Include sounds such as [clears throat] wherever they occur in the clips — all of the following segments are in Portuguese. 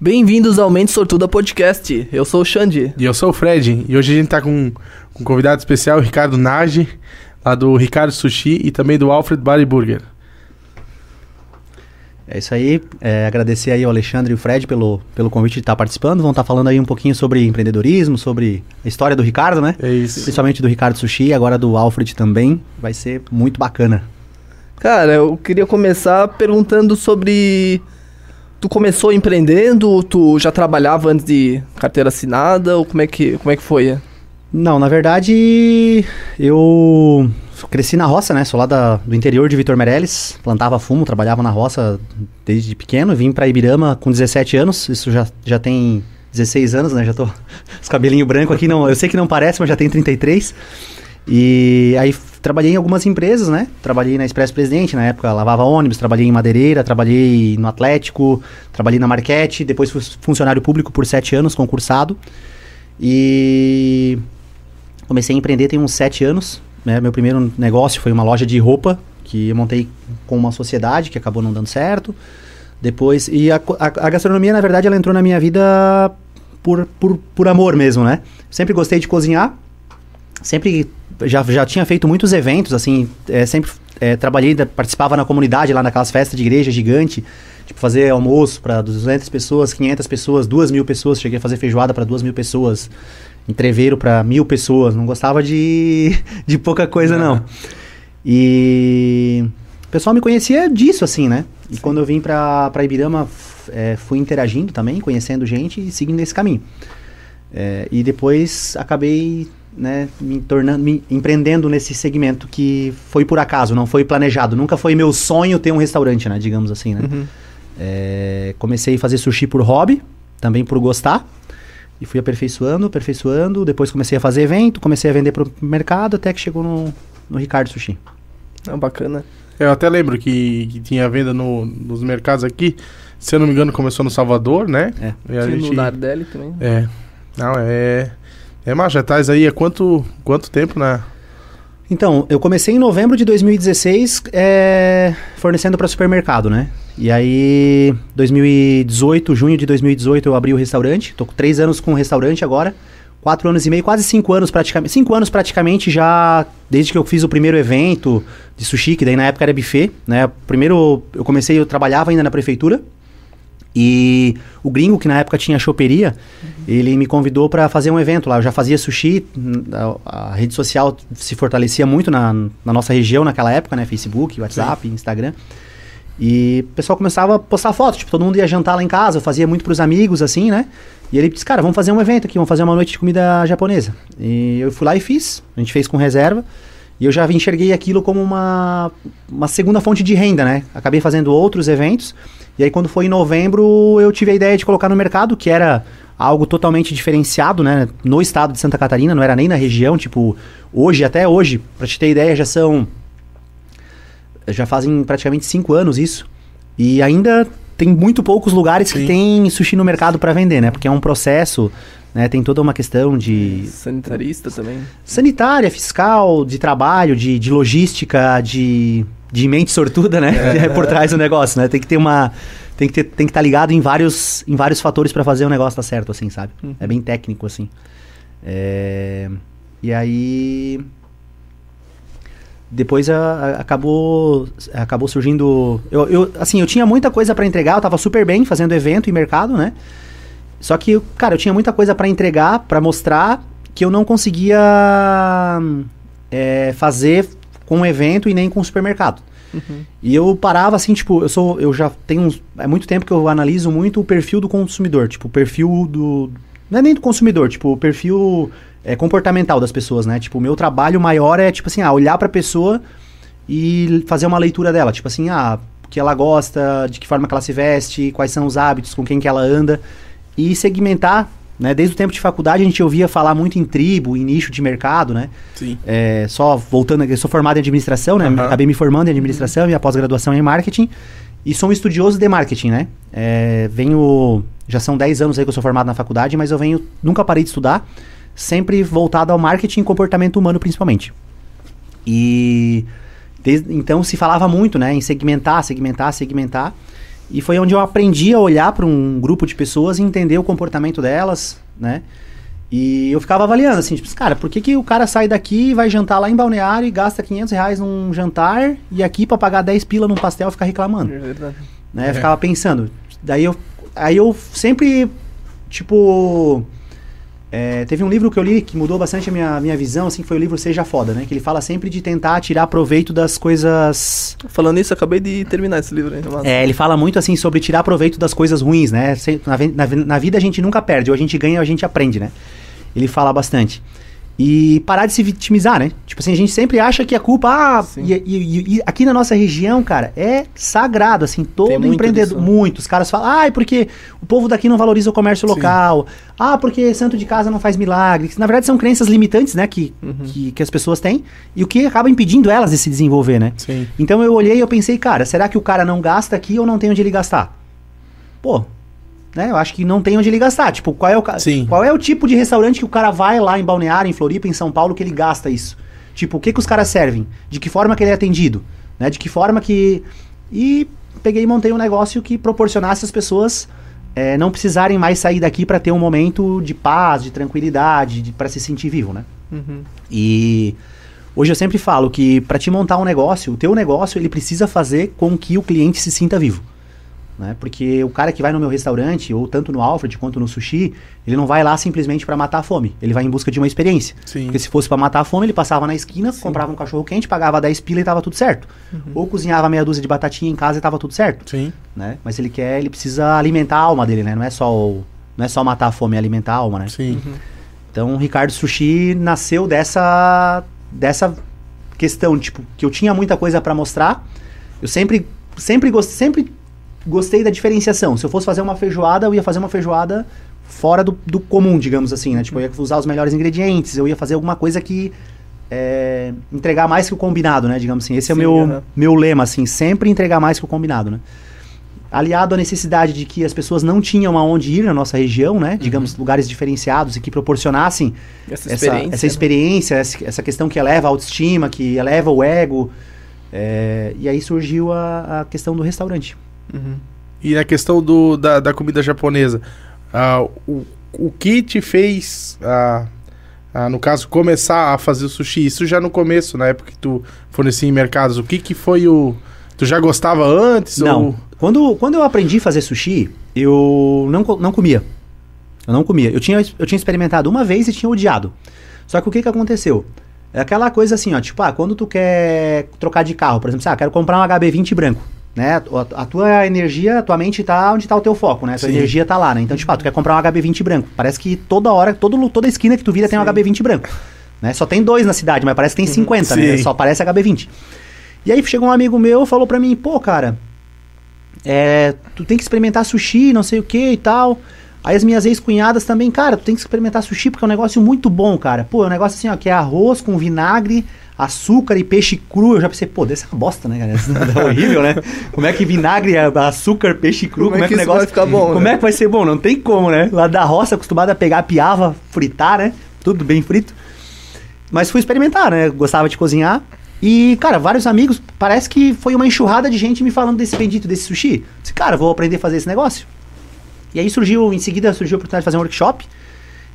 Bem-vindos ao Mente Sortuda Podcast. Eu sou o Xande. E eu sou o Fred. E hoje a gente tá com, com um convidado especial, o Ricardo Nage, lá do Ricardo Sushi e também do Alfred Body Burger. É isso aí. É, agradecer aí ao Alexandre e o Fred pelo, pelo convite de estar participando. Vão estar falando aí um pouquinho sobre empreendedorismo, sobre a história do Ricardo, né? É isso. Principalmente do Ricardo Sushi e agora do Alfred também. Vai ser muito bacana. Cara, eu queria começar perguntando sobre. Tu começou empreendendo tu já trabalhava antes de carteira assinada? Ou como é que, como é que foi? Não, na verdade, eu cresci na roça, né? Sou lá da, do interior de Vitor Meirelles, plantava fumo, trabalhava na roça desde pequeno. Vim para Ibirama com 17 anos, isso já, já tem 16 anos, né? Já tô [laughs] os cabelinhos brancos aqui, não, eu sei que não parece, mas já tem 33. E aí trabalhei em algumas empresas, né? Trabalhei na Expresso Presidente, na época lavava ônibus, trabalhei em madeireira, trabalhei no Atlético, trabalhei na Marquete, depois fui funcionário público por sete anos, concursado. E comecei a empreender tem uns sete anos. Né? Meu primeiro negócio foi uma loja de roupa que eu montei com uma sociedade que acabou não dando certo. Depois, e a, a, a gastronomia, na verdade, ela entrou na minha vida por, por, por amor mesmo, né? Sempre gostei de cozinhar, sempre já, já tinha feito muitos eventos, assim, é, sempre é, trabalhei, participava na comunidade lá naquelas festas de igreja gigante, tipo fazer almoço para 200 pessoas, 500 pessoas, 2 mil pessoas, cheguei a fazer feijoada para 2 mil pessoas, entreveiro para mil pessoas, não gostava de, [laughs] de pouca coisa não. não. E o pessoal me conhecia disso, assim, né? E Sim. quando eu vim para Ibirama, é, fui interagindo também, conhecendo gente e seguindo esse caminho. É, e depois acabei né, me tornando, me empreendendo nesse segmento que foi por acaso, não foi planejado. Nunca foi meu sonho ter um restaurante, né, digamos assim, né. Uhum. É, comecei a fazer sushi por hobby, também por gostar. E fui aperfeiçoando, aperfeiçoando. Depois comecei a fazer evento, comecei a vender para o mercado, até que chegou no, no Ricardo Sushi. É bacana. Eu até lembro que, que tinha venda no, nos mercados aqui. Se eu não me engano, começou no Salvador, né? É. E a gente... no Nardelli também. É. Não, é... É, mas já estás aí há quanto, quanto tempo, né? Então, eu comecei em novembro de 2016 é, fornecendo para supermercado, né? E aí, 2018, junho de 2018, eu abri o restaurante. Tô com três anos com o restaurante agora. Quatro anos e meio, quase cinco anos praticamente. Cinco anos praticamente já, desde que eu fiz o primeiro evento de sushi, que daí na época era buffet, né? Primeiro eu comecei, eu trabalhava ainda na prefeitura. E o gringo, que na época tinha choperia, uhum. ele me convidou para fazer um evento lá. Eu já fazia sushi, a, a rede social se fortalecia muito na, na, nossa região naquela época, né? Facebook, WhatsApp, Sim. Instagram. E o pessoal começava a postar fotos, tipo, todo mundo ia jantar lá em casa, eu fazia muito pros amigos, assim, né? E ele disse, cara, vamos fazer um evento aqui, vamos fazer uma noite de comida japonesa. E eu fui lá e fiz, a gente fez com reserva. E eu já enxerguei aquilo como uma, uma segunda fonte de renda, né? Acabei fazendo outros eventos. E aí, quando foi em novembro, eu tive a ideia de colocar no mercado, que era algo totalmente diferenciado, né? No estado de Santa Catarina, não era nem na região. Tipo, hoje, até hoje, pra te ter ideia, já são. Já fazem praticamente cinco anos isso. E ainda tem muito poucos lugares Sim. que tem sushi no mercado para vender, né? Porque é um processo né? Tem toda uma questão de. Sanitarista também. Sanitária, fiscal, de trabalho, de, de logística, de, de mente sortuda, né? [laughs] É. por trás do negócio, né? Tem que ter uma. Tem que, ter, tem que estar tá ligado em vários, em vários fatores para fazer o negócio dar certo, assim, sabe? Uhum. É bem técnico, assim. É... E aí. Depois a, a, acabou acabou surgindo. Eu, eu, assim, eu tinha muita coisa para entregar, eu tava super bem fazendo evento e mercado, né? Só que, cara, eu tinha muita coisa para entregar, para mostrar, que eu não conseguia é, fazer com o evento e nem com o supermercado. Uhum. E eu parava assim, tipo, eu sou, eu já tenho uns, é muito tempo que eu analiso muito o perfil do consumidor, tipo, o perfil do não é nem do consumidor, tipo, o perfil é, comportamental das pessoas, né? Tipo, o meu trabalho maior é tipo assim, ah, olhar para a pessoa e fazer uma leitura dela, tipo assim, ah, o que ela gosta, de que forma que ela se veste, quais são os hábitos, com quem que ela anda e segmentar. Né? Desde o tempo de faculdade a gente ouvia falar muito em tribo, em nicho de mercado, né? Sim. É, só voltando, eu sou formado em administração, né? Uhum. Acabei me formando em administração uhum. e a pós-graduação em marketing. E sou um estudioso de marketing, né? É, venho. Já são 10 anos aí que eu sou formado na faculdade, mas eu venho. Nunca parei de estudar, sempre voltado ao marketing e comportamento humano, principalmente. E. Desde, então se falava muito, né? Em segmentar, segmentar, segmentar. E foi onde eu aprendi a olhar para um grupo de pessoas e entender o comportamento delas, né? E eu ficava avaliando, assim, tipo, cara, por que, que o cara sai daqui e vai jantar lá em Balneário e gasta 500 reais num jantar e aqui pra pagar 10 pila num pastel fica reclamando? É verdade. né? Eu ficava pensando. Daí eu, aí eu sempre, tipo, é, teve um livro que eu li que mudou bastante a minha, minha visão, assim, que foi o livro Seja Foda, né? Que ele fala sempre de tentar tirar proveito das coisas... Falando isso, acabei de terminar esse livro. Mas... É, ele fala muito, assim, sobre tirar proveito das coisas ruins, né? Na, na na vida a gente nunca perde, ou a gente ganha ou a gente aprende, né? Ele fala bastante. E parar de se vitimizar, né? Tipo assim, a gente sempre acha que a culpa. Ah, e, e- e aqui na nossa região, cara, é sagrado, assim, todo muito empreendedor. disso, né? Muitos caras falam, ah, é porque o povo daqui não valoriza o comércio Sim. local. Ah, porque santo de casa não faz milagre. Na verdade, são crenças limitantes, né? Que, Uhum. que, que as pessoas têm. E o que acaba impedindo elas de se desenvolver, né? Sim. Então eu olhei e eu pensei, cara, será que o cara não gasta aqui ou não tem onde ele gastar? Pô, né? Eu acho que não tem onde ele gastar. Tipo, qual é o, Sim. qual é o tipo de restaurante que o cara vai lá em Balneário, em Floripa, em São Paulo, que ele gasta isso? Tipo, o que que os caras servem? De que forma que ele é atendido? Né? De que forma que... E peguei e montei um negócio que proporcionasse às pessoas é, não precisarem mais sair daqui para ter um momento de paz, de tranquilidade, de, para se sentir vivo, né? Uhum. E hoje eu sempre falo que para te montar um negócio, o teu negócio ele precisa fazer com que o cliente se sinta vivo. Né? Porque o cara que vai no meu restaurante, ou tanto no Alfred quanto no sushi, ele não vai lá simplesmente para matar a fome. Ele vai em busca de uma experiência. Sim. Porque se fosse para matar a fome, ele passava na esquina, comprava um cachorro quente, pagava 10 pila e tava tudo certo. Ou cozinhava meia dúzia de batatinha em casa e tava tudo certo Sim. né? Mas ele quer, ele precisa alimentar a alma dele, né? Não é só o- não é só matar a fome, é alimentar a alma, né? Sim. Então, o Ricardo Sushi nasceu dessa dessa questão, tipo, que eu tinha muita coisa pra mostrar. Eu sempre sempre gostei, sempre gostei da diferenciação. Se eu fosse fazer uma feijoada, eu ia fazer uma feijoada fora do, do comum, digamos assim, né? Tipo, eu ia usar os melhores ingredientes, eu ia fazer alguma coisa que é, entregar mais que o combinado, né? Digamos assim. Esse é o Sim, meu, aham. meu lema, assim, sempre entregar mais que o combinado, né? Aliado à necessidade de que as pessoas não tinham aonde ir na nossa região, né? Digamos, lugares diferenciados e que proporcionassem Essa essa, experiência. essa experiência, essa, essa questão que eleva a autoestima, que eleva o ego. É, e aí surgiu a, a questão do restaurante. Uhum. E a questão do, da, da comida japonesa, ah, o, o que te fez, ah, ah, no caso, começar a fazer o sushi? Isso já no começo, na época que tu fornecia em mercados, o que que foi o... Tu já gostava antes? Não. Ou... Quando, quando eu aprendi a fazer sushi, eu não, não comia. Eu não comia. Eu tinha, eu tinha experimentado uma vez e tinha odiado. Só que o que, que aconteceu? É aquela coisa assim, ó, tipo, ah, quando tu quer trocar de carro, por exemplo, ah, quero comprar um HB20 branco, né? A, a tua energia, a tua mente tá onde tá o teu foco, né? A tua Sim. energia tá lá, né? Então, tipo, ah, tu quer comprar um HB20 branco. Parece que toda hora, todo, toda esquina que tu vira tem um Sim. HB20 branco. Né? Só tem dois na cidade, mas parece que tem 50, né? Sim. Só parece HB20. E aí chegou um amigo meu e falou pra mim, pô, cara, é, tu tem que experimentar sushi, não sei o que e tal. Aí as minhas ex-cunhadas também, cara, tu tem que experimentar sushi porque é um negócio muito bom, cara. Pô, é um negócio assim, ó, que é arroz com vinagre, açúcar e peixe cru. Eu já pensei, pô, desse é uma bosta, né, cara? Isso é horrível, né? Como é que vinagre, açúcar, peixe cru, como, Como é que o isso negócio vai ficar bom, Como né? é que vai ser bom? Não tem como, né? Lá da roça, acostumado a pegar piava, fritar, né? Tudo bem frito. Mas fui experimentar, né? Gostava de cozinhar. E, cara, vários amigos, parece que foi uma enxurrada de gente me falando desse bendito desse sushi. Disse, cara, vou aprender a fazer esse negócio. E aí surgiu, em seguida surgiu a oportunidade de fazer um workshop.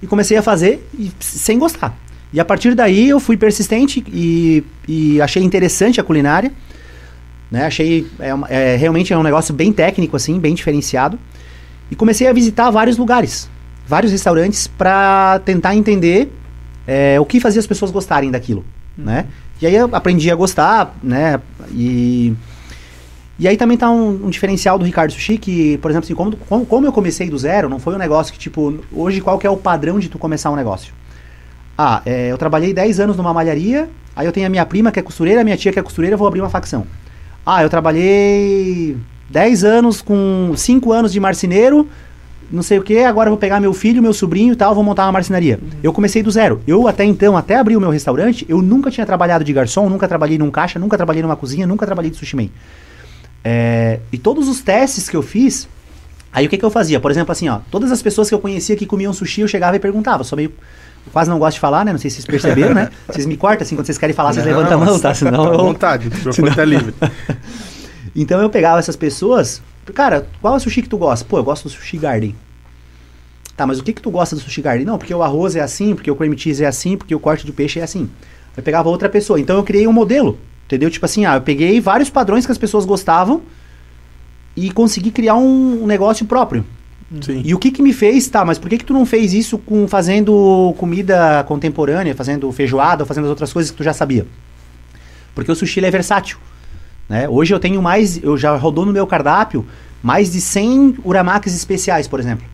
E comecei a fazer e, sem gostar. E a partir daí eu fui persistente e, e achei interessante a culinária. Né? Achei, é, uma- é, realmente é um negócio bem técnico, assim, bem diferenciado. E comecei a visitar vários lugares, vários restaurantes, para tentar entender é, o que fazia as pessoas gostarem daquilo, né? E aí eu aprendi a gostar, né? E, e aí também tá um, um diferencial do Ricardo Sushi, que, por exemplo, assim, como, como, como eu comecei do zero, não foi um negócio que, tipo, hoje qual que é o padrão de tu começar um negócio? Ah, é, eu trabalhei 10 anos numa malharia, aí eu tenho a minha prima que é costureira, a minha tia que é costureira, eu vou abrir uma facção. Ah, eu trabalhei 10 anos com 5 anos de marceneiro, não sei o que, agora eu vou pegar meu filho, meu sobrinho e tal, vou montar uma marcenaria. Eu comecei do zero. Eu até então, até abrir o meu restaurante, eu nunca tinha trabalhado de garçom, nunca trabalhei num caixa, nunca trabalhei numa cozinha, nunca trabalhei de sushi man. É, e todos os testes que eu fiz, aí o que, que eu fazia? Por exemplo, assim, ó, todas as pessoas que eu conhecia que comiam sushi, eu chegava e perguntava. Sou meio. Quase não gosto de falar, né? Não sei se vocês perceberam, né? [laughs] Vocês me cortam assim, quando vocês querem falar, vocês levantam a mão, tá? Senão à eu. vontade, o microfone tá livre. [laughs] Então eu pegava essas pessoas Cara, qual é o sushi que tu gosta? Pô, eu gosto do Sushi Garden. Tá, mas o que que tu gosta do Sushi Garden? Não, porque o arroz é assim, porque o cream cheese é assim, porque o corte do peixe é assim. Eu pegava outra pessoa. Então eu criei um modelo, entendeu? Tipo assim, ah, eu peguei vários padrões que as pessoas gostavam e consegui criar um, um negócio próprio. Sim. E o que que me fez, tá, mas por que que tu não fez isso com fazendo comida contemporânea, fazendo feijoada, fazendo as outras coisas que tu já sabia? Porque o sushi é versátil, né? Hoje eu tenho mais, eu já rodou no meu cardápio mais de 100 uramakis especiais, por exemplo,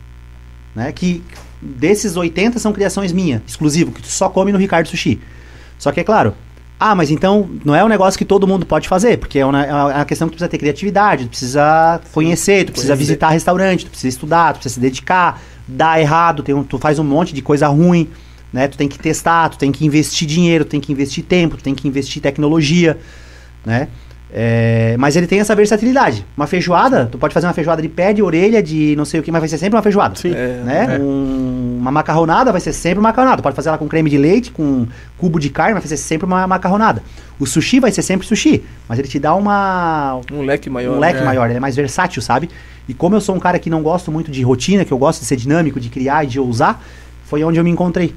né? Que desses 80 são criações minhas, exclusivo, que tu só come no Ricardo Sushi. Só que é claro, ah, mas então não é um negócio que todo mundo pode fazer, porque é uma, é uma questão que tu precisa ter criatividade, tu precisa conhecer, tu precisa visitar restaurante, tu precisa estudar, tu precisa se dedicar, dá errado, um- tu faz um monte de coisa ruim, né? Tu tem que testar, tu tem que investir dinheiro, tu tem que investir tempo, tu tem que investir tecnologia, né? É, mas ele tem essa versatilidade. Uma feijoada, tu pode fazer uma feijoada de pé, de orelha, de não sei o que, mas vai ser sempre uma feijoada Sim. É, né? É. Um- uma macarronada vai ser sempre uma macarronada. Pode fazer ela com creme de leite, com cubo de carne, vai ser sempre uma macarronada. O sushi vai ser sempre sushi, mas ele te dá uma Um leque maior. um leque é. maior, ele é mais versátil, sabe? E como eu sou um cara que não gosto muito de rotina, que eu gosto de ser dinâmico, de criar e de ousar, foi onde eu me encontrei.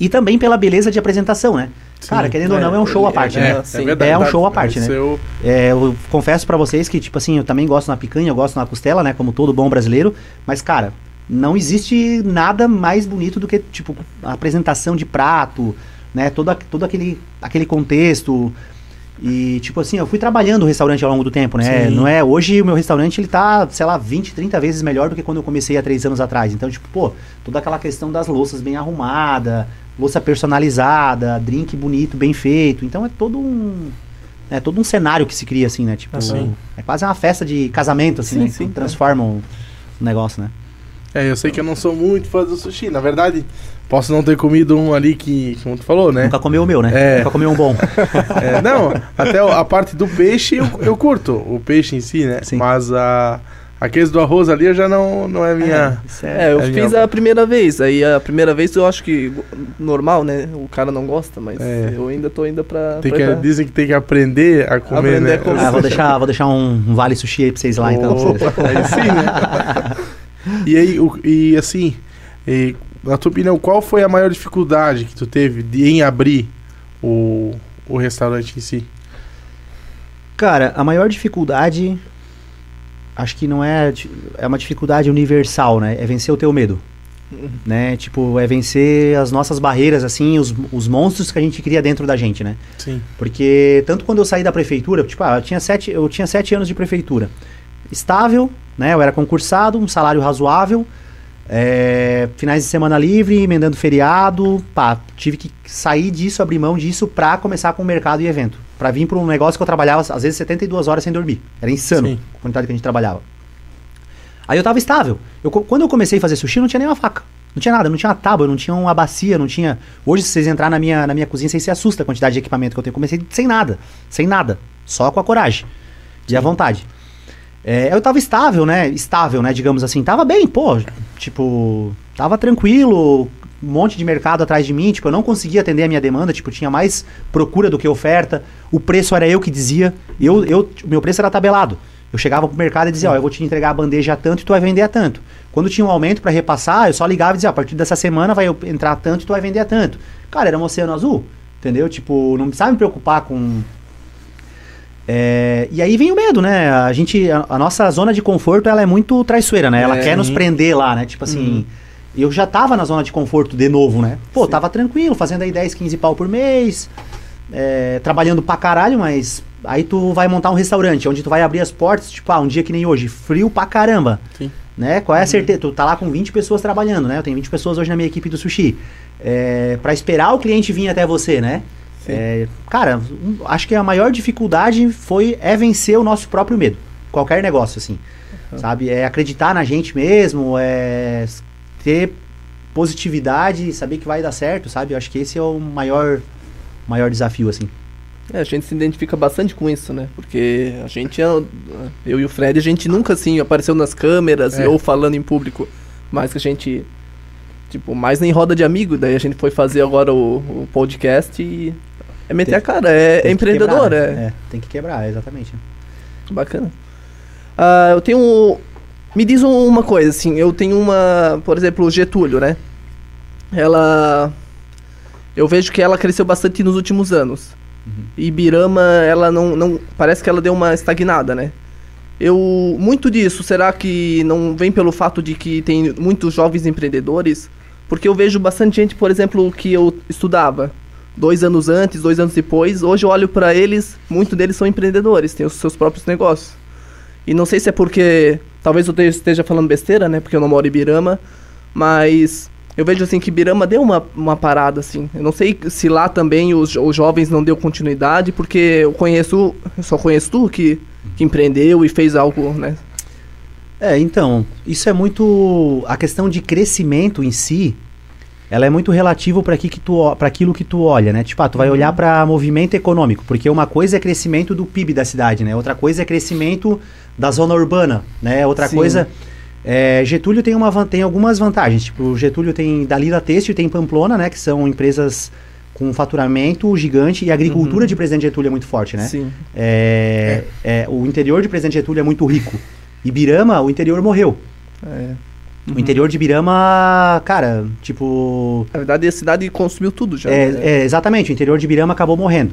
E também pela beleza de apresentação, né? Sim. Cara, querendo ou não, é um show à parte, é, né? é, verdade. É um show à parte, né? Seu- É, eu confesso pra vocês que, tipo assim, eu também gosto na picanha, eu gosto na costela, né? Como todo bom brasileiro. Mas, cara, não existe nada mais bonito do que, tipo, a apresentação de prato, né? Todo, todo aquele, aquele contexto. E, tipo assim, eu fui trabalhando o restaurante ao longo do tempo, né? Sim. Não é? Hoje o meu restaurante, ele tá, sei lá, 20, 30 vezes melhor do que quando eu comecei há três anos atrás. Então, tipo, pô, toda aquela questão das louças bem arrumada, louça personalizada, drink bonito, bem feito. Então é todo um é todo um cenário que se cria assim, né? Tipo, Ah, sim. é quase uma festa de casamento assim, Sim, né? sim, que transforma o negócio, né? É, eu sei que eu não sou muito fã do sushi. Na verdade, posso não ter comido um ali que, como tu falou, né? Nunca comeu o meu, né? É. Nunca comeu um bom. [laughs] É, não, até o- a parte do peixe eu, eu curto, o peixe em si, né? Sim. Mas a, aqueles do arroz ali eu já não, não é minha. Isso É, eu É fiz minha- a primeira vez. Aí a primeira vez eu acho que normal, né? O cara não gosta, mas É. eu ainda tô ainda pra. Tem pra que, dizem que tem que aprender a comer, Aprender né? a comer. Ah, vou deixar, vou deixar um, vale sushi aí pra vocês lá então. vocês. Opa, aí sim, né? e aí, o- e assim, e, na tua opinião, qual foi a maior dificuldade que tu teve de, em abrir o, o restaurante em si? Cara, a maior dificuldade acho que não é é uma dificuldade universal, né? É vencer o teu medo. Né? Tipo, é vencer as nossas barreiras assim, os, os monstros que a gente cria dentro da gente, né? Sim. Porque tanto quando eu saí da prefeitura, tipo, ah, eu tinha sete, eu tinha sete anos de prefeitura. Estável, né? Eu era concursado, um salário razoável, é, finais de semana livre, emendando feriado, pá, tive que sair disso, abrir mão disso pra começar com o mercado e evento. Pra vir pra um negócio que eu trabalhava, às vezes, 72 horas sem dormir. Era insano Sim. a quantidade que a gente trabalhava. Aí eu tava estável. Eu, quando eu comecei a fazer sushi, não tinha nem uma faca. Não tinha nada, não tinha uma tábua, não tinha uma bacia, não tinha. Hoje, se vocês entrarem na minha, na minha cozinha, vocês se assustam a quantidade de equipamento que eu tenho. Comecei sem nada. Sem nada. Só com a coragem. E a vontade. É, eu tava estável, né? Estável, né? Digamos assim. Tava bem, pô. Tipo, tava tranquilo. Um monte de mercado atrás de mim. Tipo, eu não conseguia atender a minha demanda. Tipo, tinha mais procura do que oferta. O preço era eu que dizia. Eu, eu, o meu preço era tabelado. Eu chegava pro mercado e dizia, ó, eu vou te entregar a bandeja a tanto e tu vai vender a tanto. Quando tinha um aumento para repassar, eu só ligava e dizia, ó, a partir dessa semana vai entrar tanto e tu vai vender a tanto. Cara, era um oceano azul, entendeu? Tipo, não precisava me preocupar com... É, e aí vem o medo, né? A gente, a, a nossa zona de conforto, ela é muito traiçoeira, né? Ela É, quer nos uhum. prender lá, né? Tipo assim, eu já tava na zona de conforto de novo, né? Pô, Sim. tava tranquilo, fazendo aí 10, 15 pau por mês, é, trabalhando pra caralho, mas aí tu vai montar um restaurante, onde tu vai abrir as portas, tipo, ah, um dia que nem hoje, frio pra caramba. Sim. Né? Qual é a certeza? Tu tá lá com 20 pessoas trabalhando, né? Eu tenho 20 pessoas hoje na minha equipe do sushi. É, para esperar o cliente vir até você, né? É, cara, um- acho que a maior dificuldade foi é vencer o nosso próprio medo. Qualquer negócio, assim. Sabe? É acreditar na gente mesmo, é ter positividade, saber que vai dar certo, sabe? Eu acho que esse é o maior, maior desafio, assim. É, a gente se identifica bastante com isso, né? Porque a gente, é- eu e o Fred, a gente nunca assim apareceu nas câmeras É. ou falando em público. Mas que a gente, tipo, mais nem roda de amigo. Daí a gente foi fazer agora o, o podcast e é meter Tem- a cara. É, é empreendedor, quebrar, é. né? é. Tem que quebrar, exatamente. Bacana. Ah, eu tenho. Me diz um- uma coisa, assim, eu tenho uma. Por exemplo, o Getúlio, né? Ela. Eu vejo que ela cresceu bastante nos últimos anos. E Birama, ela não, não. Parece que ela deu uma estagnada, né? Eu. Muito disso, será que não vem pelo fato de que tem muitos jovens empreendedores? Porque eu vejo bastante gente, por exemplo, que eu estudava dois anos antes, dois anos depois. Hoje eu olho pra eles, muitos deles são empreendedores, têm os seus próprios negócios. E não sei se é porque. Talvez eu te- esteja falando besteira, né? Porque eu não moro em Birama. Mas eu vejo assim que Birama deu uma, uma parada, assim. Eu não sei se lá também os, os jovens não deu continuidade, porque eu conheço. Eu só conheço tu que, que empreendeu e fez algo, né? É, então, isso é muito. A questão de crescimento em si, ela é muito relativo para que aquilo que tu olha, né? Tipo, ah, tu vai olhar para movimento econômico, porque uma coisa é crescimento do PIB da cidade, né? Outra coisa é crescimento da zona urbana, né? Outra Sim. coisa. é, Getúlio tem, uma, tem algumas vantagens. Tipo, Getúlio tem Dalila Têxtil, tem Pamplona, né? Que são empresas com faturamento gigante e a agricultura Uhum. de Presidente Getúlio é muito forte, né? Sim. É, é, o interior de Presidente Getúlio é muito rico. Ibirama, o interior morreu. É. O interior de Ibirama, cara, tipo. Na verdade, a cidade consumiu tudo já. É, né? é, exatamente, o interior de Ibirama acabou morrendo.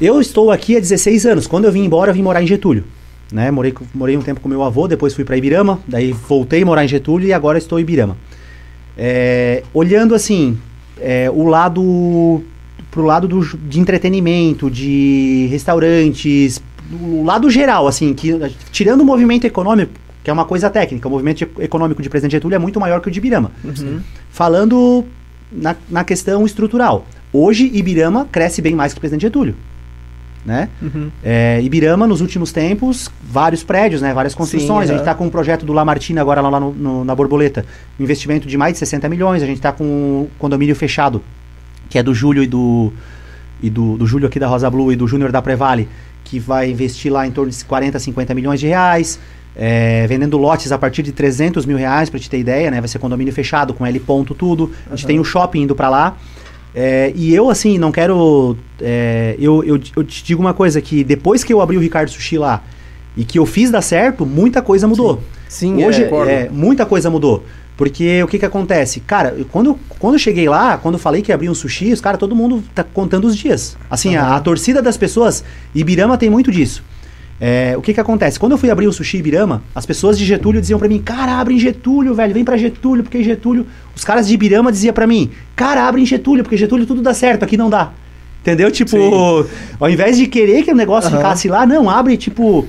Eu estou aqui há 16 anos. Quando eu vim embora, eu vim morar em Getúlio. Né? Morei, morei um tempo com meu avô, depois fui para Ibirama, daí voltei a morar em Getúlio e agora estou em Ibirama. É, olhando assim, é, o lado pro lado do, de entretenimento, de restaurantes, o lado geral, assim, que tirando o movimento econômico, que é uma coisa técnica, o movimento econômico de Presidente Getúlio é muito maior que o de Ibirama. Uhum. Falando na, na questão estrutural, hoje Ibirama cresce bem mais que o Presidente Getúlio. Né? Uhum. É, Ibirama, nos últimos tempos, vários prédios, né, várias construções. a gente está com um projeto do Lamartina agora lá no- no- na Borboleta, um investimento de mais de 60 milhões. A gente está com um condomínio fechado, que é do Júlio e do, e do, do Júlio aqui da Rosa Blue e do Júnior da Prevale, que vai investir lá em torno de 40, 50 milhões de reais. é, vendendo lotes a partir de 300 mil reais, para te ter ideia, né? Vai ser condomínio fechado, com L ponto tudo. A gente Aham. tem o shopping indo para lá. É, e eu, assim, não quero. é, eu, eu, eu te digo uma coisa: que depois que eu abri o Ricardo Sushi lá e que eu fiz dar certo, muita coisa mudou. Sim, Hoje, é, é, muita coisa mudou. Porque o que que acontece? Cara, quando, quando eu cheguei lá, quando eu falei que ia abrir um sushi, os cara, todo mundo tá contando os dias. Assim, a, Aham. a torcida das pessoas, Ibirama tem muito disso. É, o que que acontece? Quando eu fui abrir o sushi Ibirama, as pessoas de Getúlio diziam pra mim, cara, abre em Getúlio, velho, vem pra Getúlio, porque Getúlio... Os caras de Ibirama diziam pra mim, cara, abre em Getúlio, porque Getúlio tudo dá certo, aqui não dá. Entendeu? Tipo, Sim. ao invés de querer que o negócio Aham. ficasse lá, não, abre, tipo...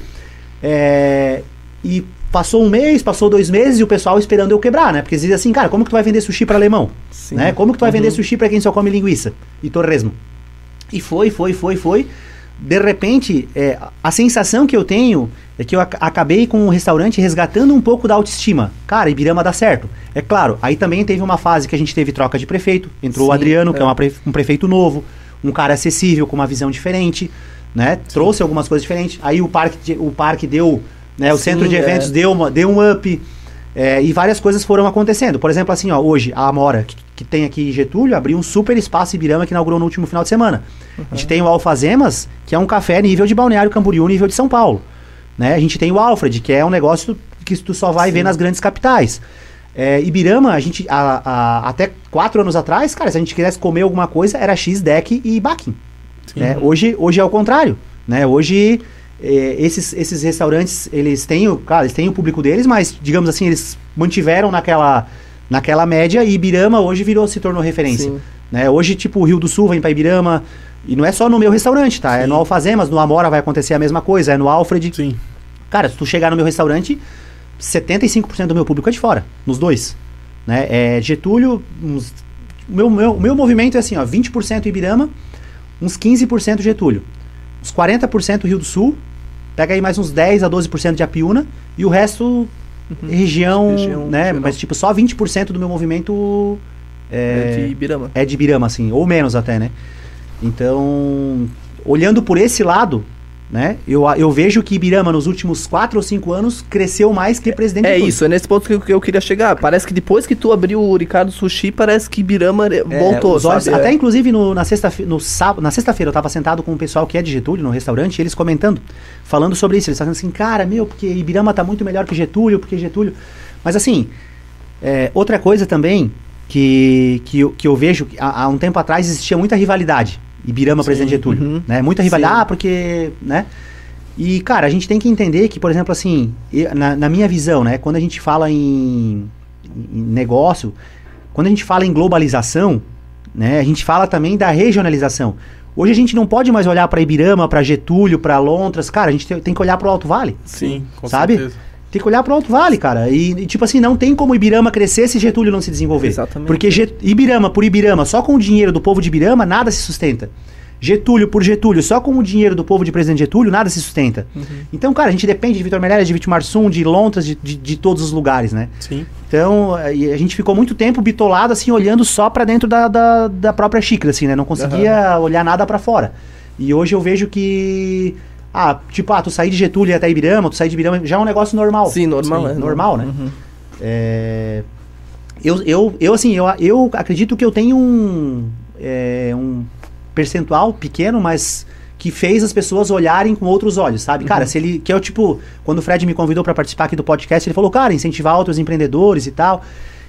é, e passou um mês, passou dois meses e o pessoal esperando eu quebrar, né? Porque eles dizem assim, cara, como que tu vai vender sushi pra alemão? Sim. Né? Como que tu vai vender Uhum. sushi pra quem só come linguiça e torresmo? E foi, foi, foi, foi. De repente, é, a sensação que eu tenho é que eu ac- acabei com o restaurante resgatando um pouco da autoestima. Cara, Ibirama dá certo. É claro, aí também teve uma fase que a gente teve troca de prefeito. Entrou o Sim, Adriano, que é é. pre- um prefeito novo, um cara acessível, com uma visão diferente, né? Trouxe algumas coisas diferentes. Aí o parque, o parque deu, né? O Sim, centro de é. eventos deu, uma, deu um up. É, e várias coisas foram acontecendo. Por exemplo, assim, ó, hoje, a Amora, que, que tem aqui em Getúlio, abriu um super espaço Ibirama que inaugurou no último final de semana. A gente tem o Alfazemas, que é um café nível de Balneário Camboriú, nível de São Paulo. Né? A gente tem o Alfred, que é um negócio que tu só vai Sim. ver nas grandes capitais. É, Ibirama, a gente, a- a- até quatro anos atrás, cara, se a gente quisesse comer alguma coisa, era X, Deck e Baking. né? Hoje, hoje é o contrário. Né? Hoje, é, esses, esses restaurantes, eles têm, o, cara, eles têm o público deles, mas, digamos assim, eles mantiveram naquela, naquela média e Ibirama hoje virou, se tornou referência. Sim. Né? Hoje, tipo, o Rio do Sul vem pra Ibirama, e não é só no meu restaurante, tá? É Sim. no Alfazemas, no Amora vai acontecer a mesma coisa, é no Alfred. Sim. Cara, se tu chegar no meu restaurante, 75% do meu público é de fora, nos dois. Né? É Getúlio, uns, o meu, meu, o meu movimento é assim, ó, 20% Ibirama, uns 15% Getúlio. Uns 40% Rio do Sul, pega aí mais uns 10 a 12% de Apiúna, e o resto região, Região né? geral. Mas tipo, só 20% do meu movimento É, é, de Ibirama. é de Ibirama, assim, ou menos até, né? Então, olhando por esse lado, né? Eu, eu vejo que Ibirama nos últimos 4 ou 5 anos cresceu mais que Presidente É Getúlio. isso, é nesse ponto que eu, que eu queria chegar. Parece que depois que tu abriu o Ricardo Sushi, parece que Ibirama É, voltou, os olhos- até É. inclusive no, na sexta-feira, na sexta-feira eu tava sentado com um pessoal que é de Getúlio no restaurante, e eles comentando, falando sobre isso, eles falando assim, cara, meu, porque Ibirama tá muito melhor que Getúlio, porque Getúlio. Mas assim, é, outra coisa também que, que, eu, que eu vejo, há, há um tempo atrás existia muita rivalidade. Ibirama, presidente Getúlio. uhum. Né? Muita rivalidade, Sim. ah, porque. Né? E, cara, a gente tem que entender que, por exemplo, assim, na, na minha visão, né, quando a gente fala em, em negócio, quando a gente fala em globalização, né, a gente fala também da regionalização. Hoje a gente não pode mais olhar para Ibirama, para Getúlio, para Lontras, cara, a gente tem, tem que olhar para o Alto Vale. Sim, com Sabe? certeza. Tem que olhar para o Alto Vale, cara. E, e, tipo assim, não tem como Ibirama crescer se Getúlio não se desenvolver. Exatamente. Porque Get- Ibirama por Ibirama, só com o dinheiro do povo de Ibirama, nada se sustenta. Getúlio por Getúlio, só com o dinheiro do povo de Presidente Getúlio, nada se sustenta. Uhum. Então, cara, a gente depende de Vitor Meirelles, de Vitor Marsum, de Lontras, de, de, de todos os lugares, né? Sim. Então, eh, e a gente ficou muito tempo bitolado, assim, olhando só pra dentro da, da, da própria xícara, assim, né? Não conseguia olhar nada pra fora. E hoje eu vejo que... Ah, tipo, ah, tu sair de Getúlio e até Ibirama, tu sair de Ibirama, já é um negócio normal. Sim, normal, Sim, é. normal, né? Uhum. É, eu, eu, eu, assim, eu, eu acredito que eu tenho um, é, um percentual pequeno, mas que fez as pessoas olharem com outros olhos, sabe? Cara, se ele. Que é o tipo, quando o Fred me convidou pra participar aqui do podcast, ele falou, cara, incentivar outros empreendedores e tal.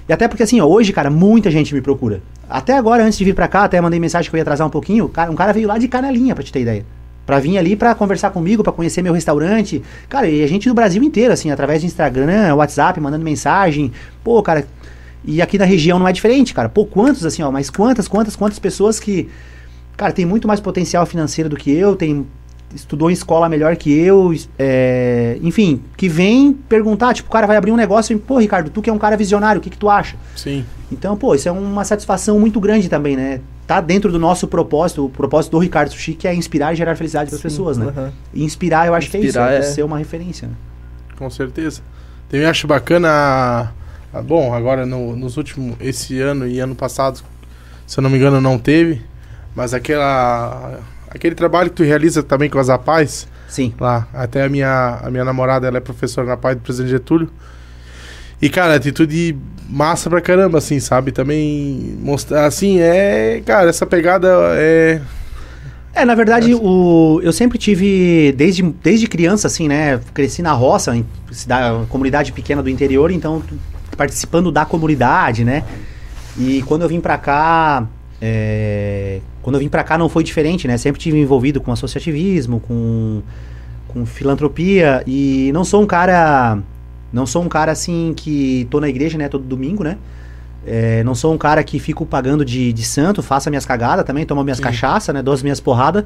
E até porque, assim, ó, hoje, cara, muita gente me procura. Até agora, antes de vir pra cá, até mandei mensagem que eu ia atrasar um pouquinho. Cara, um cara veio lá de Canelinha, pra te ter ideia. Pra vir ali pra conversar comigo, pra conhecer meu restaurante. Cara, e a gente do Brasil inteiro, assim, através de Instagram, WhatsApp, mandando mensagem. Pô, cara. E aqui na região não é diferente, cara. Pô, quantos, assim, ó, mas quantas, quantas, quantas pessoas que. Cara, tem muito mais potencial financeiro do que eu, tem. Estudou em escola melhor que eu, é, enfim, que vem perguntar, tipo, o cara vai abrir um negócio e, pô, Ricardo, tu que é um cara visionário, o que que tu acha? Sim. Então, pô, isso é uma satisfação muito grande também, né? Tá dentro do nosso propósito, o propósito do Ricardo Sushi, que é inspirar e gerar felicidade para as pessoas, né? E inspirar, eu acho que é Inspirar isso, é, é- ser uma referência. Né? Com certeza. Também acho bacana. a- a- bom, agora no- nos últimos. Esse ano e ano passado, se eu não me engano, não teve. Mas aquela. Aquele trabalho que tu realiza também com as APAES, Sim. lá. Até a minha, a minha namorada, ela é professora na PAI do Presidente Getúlio. E, cara, atitude massa pra caramba, assim, sabe? Também mostrar, assim, é. Cara, essa pegada é. É, na verdade, o, eu sempre tive, desde, desde criança, assim, né? Cresci na roça, em cidade, comunidade pequena do interior, então participando da comunidade, né? E quando eu vim pra cá, é, quando eu vim pra cá não foi diferente, né? Sempre tive envolvido com associativismo, com, com filantropia e não sou um cara, não sou um cara assim que tô na igreja, né? Todo domingo, né? É, não sou um cara que fico pagando de, de santo, faço minhas cagadas também, tomo minhas Sim. cachaça, né? Dou as minhas porradas.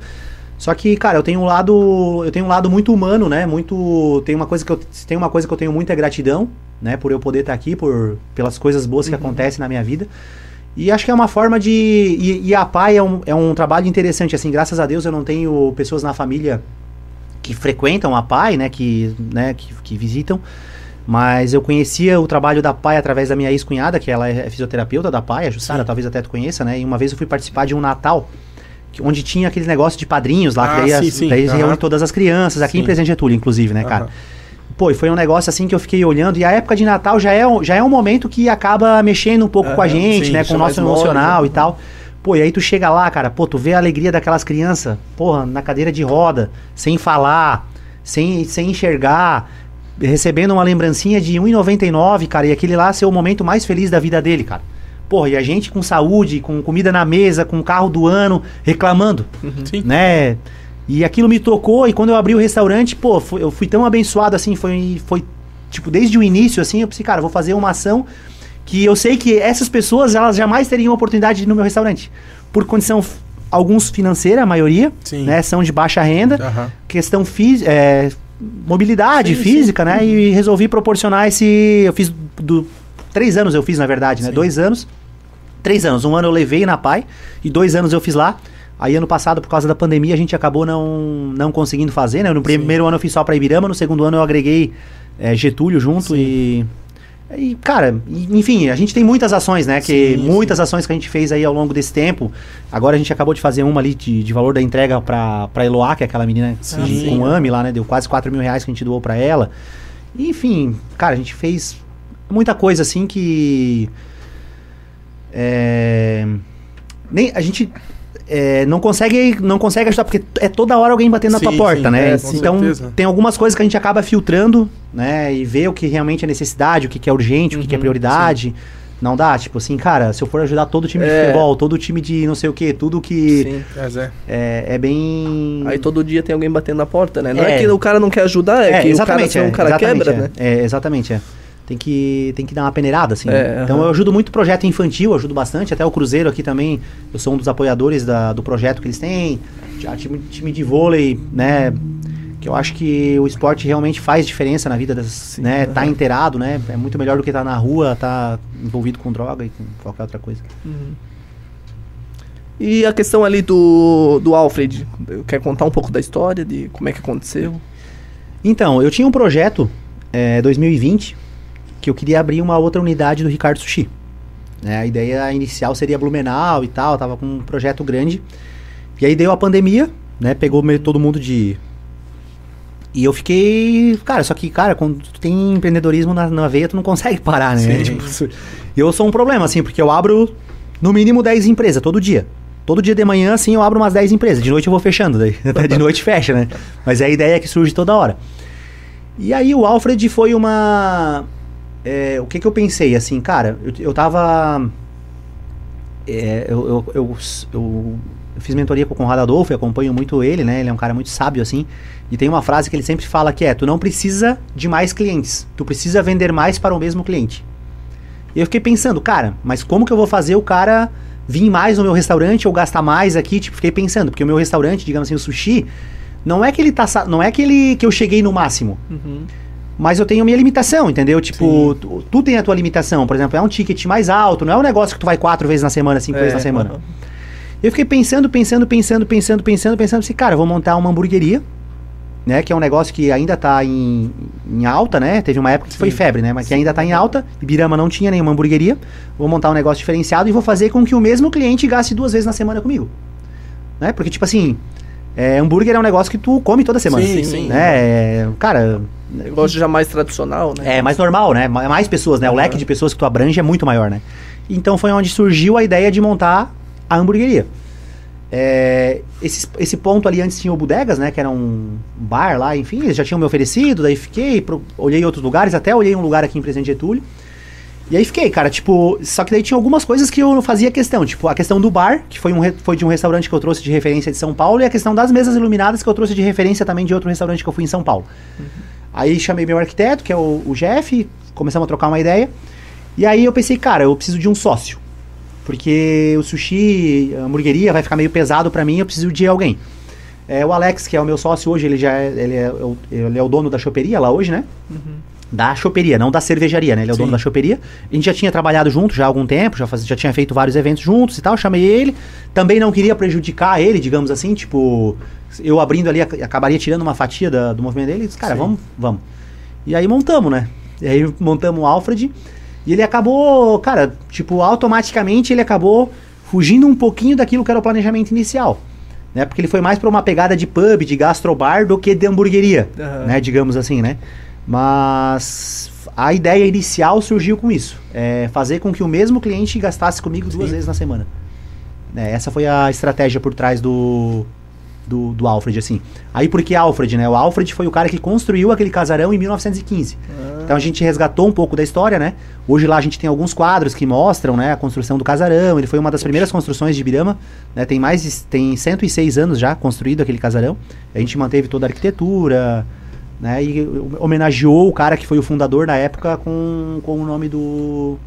Só que, cara, eu tenho um lado, eu tenho um lado muito humano, né? Muito, tem uma coisa que eu, tem uma coisa que eu tenho muita gratidão, né? Por eu poder estar aqui, por pelas coisas boas que acontecem na minha vida. E acho que é uma forma de. E, e a PAI é um, é um trabalho interessante, assim, graças a Deus eu não tenho pessoas na família que frequentam a PAI, né? Que, né, que, que visitam. Mas eu conhecia o trabalho da PAI através da minha ex-cunhada, que ela é fisioterapeuta da PAI, a Jussara, Sim. talvez até tu conheça, né? E uma vez eu fui participar de um Natal, que- onde tinha aquele negócio de padrinhos lá, Ah, que daí, as- sim, sim. daí eles Aham. reúnem todas as crianças, aqui em Sim. Presidente Getúlio, inclusive, né, cara? Pô, e foi um negócio assim que eu fiquei olhando, e a época de Natal já é, um- já é um momento que acaba mexendo um pouco com a gente, sim, né? Com o chama nosso emocional né? e tal. Pô, e aí tu chega lá, cara, pô, tu vê a alegria daquelas crianças, porra, na cadeira de roda, sem falar, sem, sem enxergar, recebendo uma lembrancinha de 1,99, cara, e aquele lá ser o momento mais feliz da vida dele, cara. Porra, e a gente com saúde, com comida na mesa, com carro do ano, reclamando Sim. né? E aquilo me tocou e quando eu abri o restaurante, pô, foi- eu fui tão abençoado assim, foi, foi tipo desde o início assim, eu pensei, cara, vou fazer uma ação que eu sei que essas pessoas elas jamais teriam oportunidade de ir no meu restaurante, por condição alguns financeira, a maioria, Sim. né, são de baixa renda, Aham. questão física, é, mobilidade Sim, física, né? E resolvi proporcionar esse. Eu fiz do três anos eu fiz na verdade, né? Sim. Dois anos, três anos. Um ano eu levei na Pai e dois anos eu fiz lá. Aí ano passado por causa da pandemia a gente acabou não não conseguindo fazer, né? No primeiro ano eu fiz só para Ibirama, no segundo ano eu agreguei é, Getúlio junto Sim. e E, cara, enfim, a gente tem muitas ações, né? Que Sim, muitas ações que a gente fez aí ao longo desse tempo. Agora a gente acabou de fazer uma ali de, de valor da entrega pra, pra Eloá, que é aquela menina Sim. de- com AMI lá, né? Deu quase 4 mil reais que a gente doou pra ela. E, enfim, cara, a gente fez muita coisa assim que. É, nem, a gente é, não consegue não consegue ajudar, porque é toda hora alguém batendo na Sim, tua porta, sim, né? é, com então, certeza. tem algumas coisas que a gente acaba filtrando, né? E vê o que realmente é necessidade, o que, que é urgente, o que, que é Uhum, prioridade. Não dá, tipo assim, cara, se eu for ajudar todo o time de É. futebol, todo o time de não sei o que, tudo que Sim. Mas é. é, é bem. Aí todo dia tem alguém batendo na porta, né? Não é, É. que o cara não quer ajudar, é, que o cara, é, o cara exatamente, quebra, é. né? É, exatamente, é. Tem que, tem que dar uma peneirada, assim. É, né? Então aham. eu ajudo muito projeto infantil, ajudo bastante. Até o Cruzeiro aqui também, eu sou um dos apoiadores da- do projeto que eles têm. Já time, time de vôlei, né? Que eu acho que o esporte realmente faz diferença na vida das, né? Tá aham. inteirado, né? É muito melhor do que estar na rua, tá envolvido com droga e com qualquer outra coisa. E a questão ali do, do Alfred, quer contar um pouco da história, de como é que aconteceu? Então, eu tinha um projeto, é, 2020, que eu queria abrir uma outra unidade do Ricardo Sushi. né? a ideia inicial seria Blumenau e tal, tava com um projeto grande. E aí deu a pandemia, né? Pegou meio todo mundo de. E eu fiquei. Cara, só que, cara, quando tu tem empreendedorismo na, na veia, tu não consegue [laughs] parar, né? Sim. [laughs] Tipo, E eu sou um problema, assim, porque eu abro no mínimo 10 empresas todo dia. Todo dia de manhã, assim, eu abro umas 10 empresas. De noite eu vou fechando, daí. Até [laughs] de noite fecha, né? Mas é a ideia que surge toda hora. E aí o Alfred foi uma. É, o que que eu pensei, assim, cara, eu, eu tava. é, eu, eu, eu, eu- fiz mentoria com o Conrado Adolfo e acompanho muito ele, né? Ele é um cara muito sábio, assim. E tem uma frase que ele sempre fala que é: tu não precisa de mais clientes, tu precisa vender mais para o mesmo cliente. E eu fiquei pensando, cara, mas como que eu vou fazer o cara vir mais no meu restaurante ou gastar mais aqui? Tipo, fiquei pensando, porque o meu restaurante, digamos assim, o sushi, não é que ele tá. Não é que ele que eu cheguei no máximo. Mas eu tenho minha limitação, entendeu? Tipo, tu, tu tem a tua limitação. Por exemplo, é um ticket mais alto, não é um negócio que tu vai quatro vezes na semana, cinco vezes na semana. aham. Eu fiquei pensando, pensando, pensando, pensando, pensando, pensando assim, cara, eu vou montar uma hamburgueria, né? Que é um negócio que ainda tá em, em alta, né? Teve uma época que foi febre, né? Mas que ainda tá em alta. Ibirama não tinha nenhuma hamburgueria. Vou montar um negócio diferenciado e vou fazer com que o mesmo cliente gaste duas vezes na semana comigo. Né? Porque, tipo assim, é, hambúrguer é um negócio que tu come toda semana. Sim, sim. Né? É, cara, Negócio já mais tradicional, né? é mais normal, né? Ma- Mais pessoas, né? O leque de pessoas que tu abrange é muito maior, né? Então foi onde surgiu a ideia de montar a hamburgueria. É, esse, esse ponto ali antes tinha o Bodegas, né? Que era um bar lá, enfim, eles já tinham me oferecido, daí fiquei, pro- olhei outros lugares, até olhei um lugar aqui em Presidente Getúlio. E aí fiquei, cara, tipo, só que daí tinha algumas coisas que eu não fazia questão, tipo, a questão do bar, que foi, um, foi de um restaurante que eu trouxe de referência de São Paulo, e a questão das mesas iluminadas que eu trouxe de referência também de outro restaurante que eu fui em São Paulo. Aí chamei meu arquiteto, que é o, o Jeff, começamos a trocar uma ideia. E aí eu pensei, cara, eu preciso de um sócio. Porque o sushi, a hamburgueria vai ficar meio pesado pra mim, eu preciso de alguém. É, o Alex, que é o meu sócio hoje, ele já é, ele é, o- ele é o dono da choperia lá hoje, né? Da choperia, não da cervejaria, né? Ele é o dono Sim. da choperia. A gente já tinha trabalhado junto já há algum tempo, já, faz, já tinha feito vários eventos juntos e tal. Chamei ele. Também não queria prejudicar ele, digamos assim, tipo, eu abrindo ali, ac- acabaria tirando uma fatia da- do movimento dele. e disse, cara, Sim. vamos, vamos. E aí montamos, né? E aí montamos o Alfred. E ele acabou, cara, tipo, automaticamente ele acabou fugindo um pouquinho daquilo que era o planejamento inicial. Né? Porque ele foi mais pra uma pegada de pub, de gastrobar, do que de hamburgueria Aham. né, digamos assim, né? Mas a ideia inicial surgiu com isso, é fazer com que o mesmo cliente gastasse comigo duas Sim. vezes na semana. É, essa foi a estratégia por trás do, do, do Alfred, assim. Aí por que Alfred, né? O Alfred foi o cara que construiu aquele casarão em 1915. Então a gente resgatou um pouco da história, né? Hoje lá a gente tem alguns quadros que mostram, né, a construção do casarão. Ele foi uma das primeiras construções de Ibirama, né? Tem mais de, tem 106 anos já construído aquele casarão. A gente manteve toda a arquitetura, né? E homenageou o cara que foi o fundador na época com, com o nome do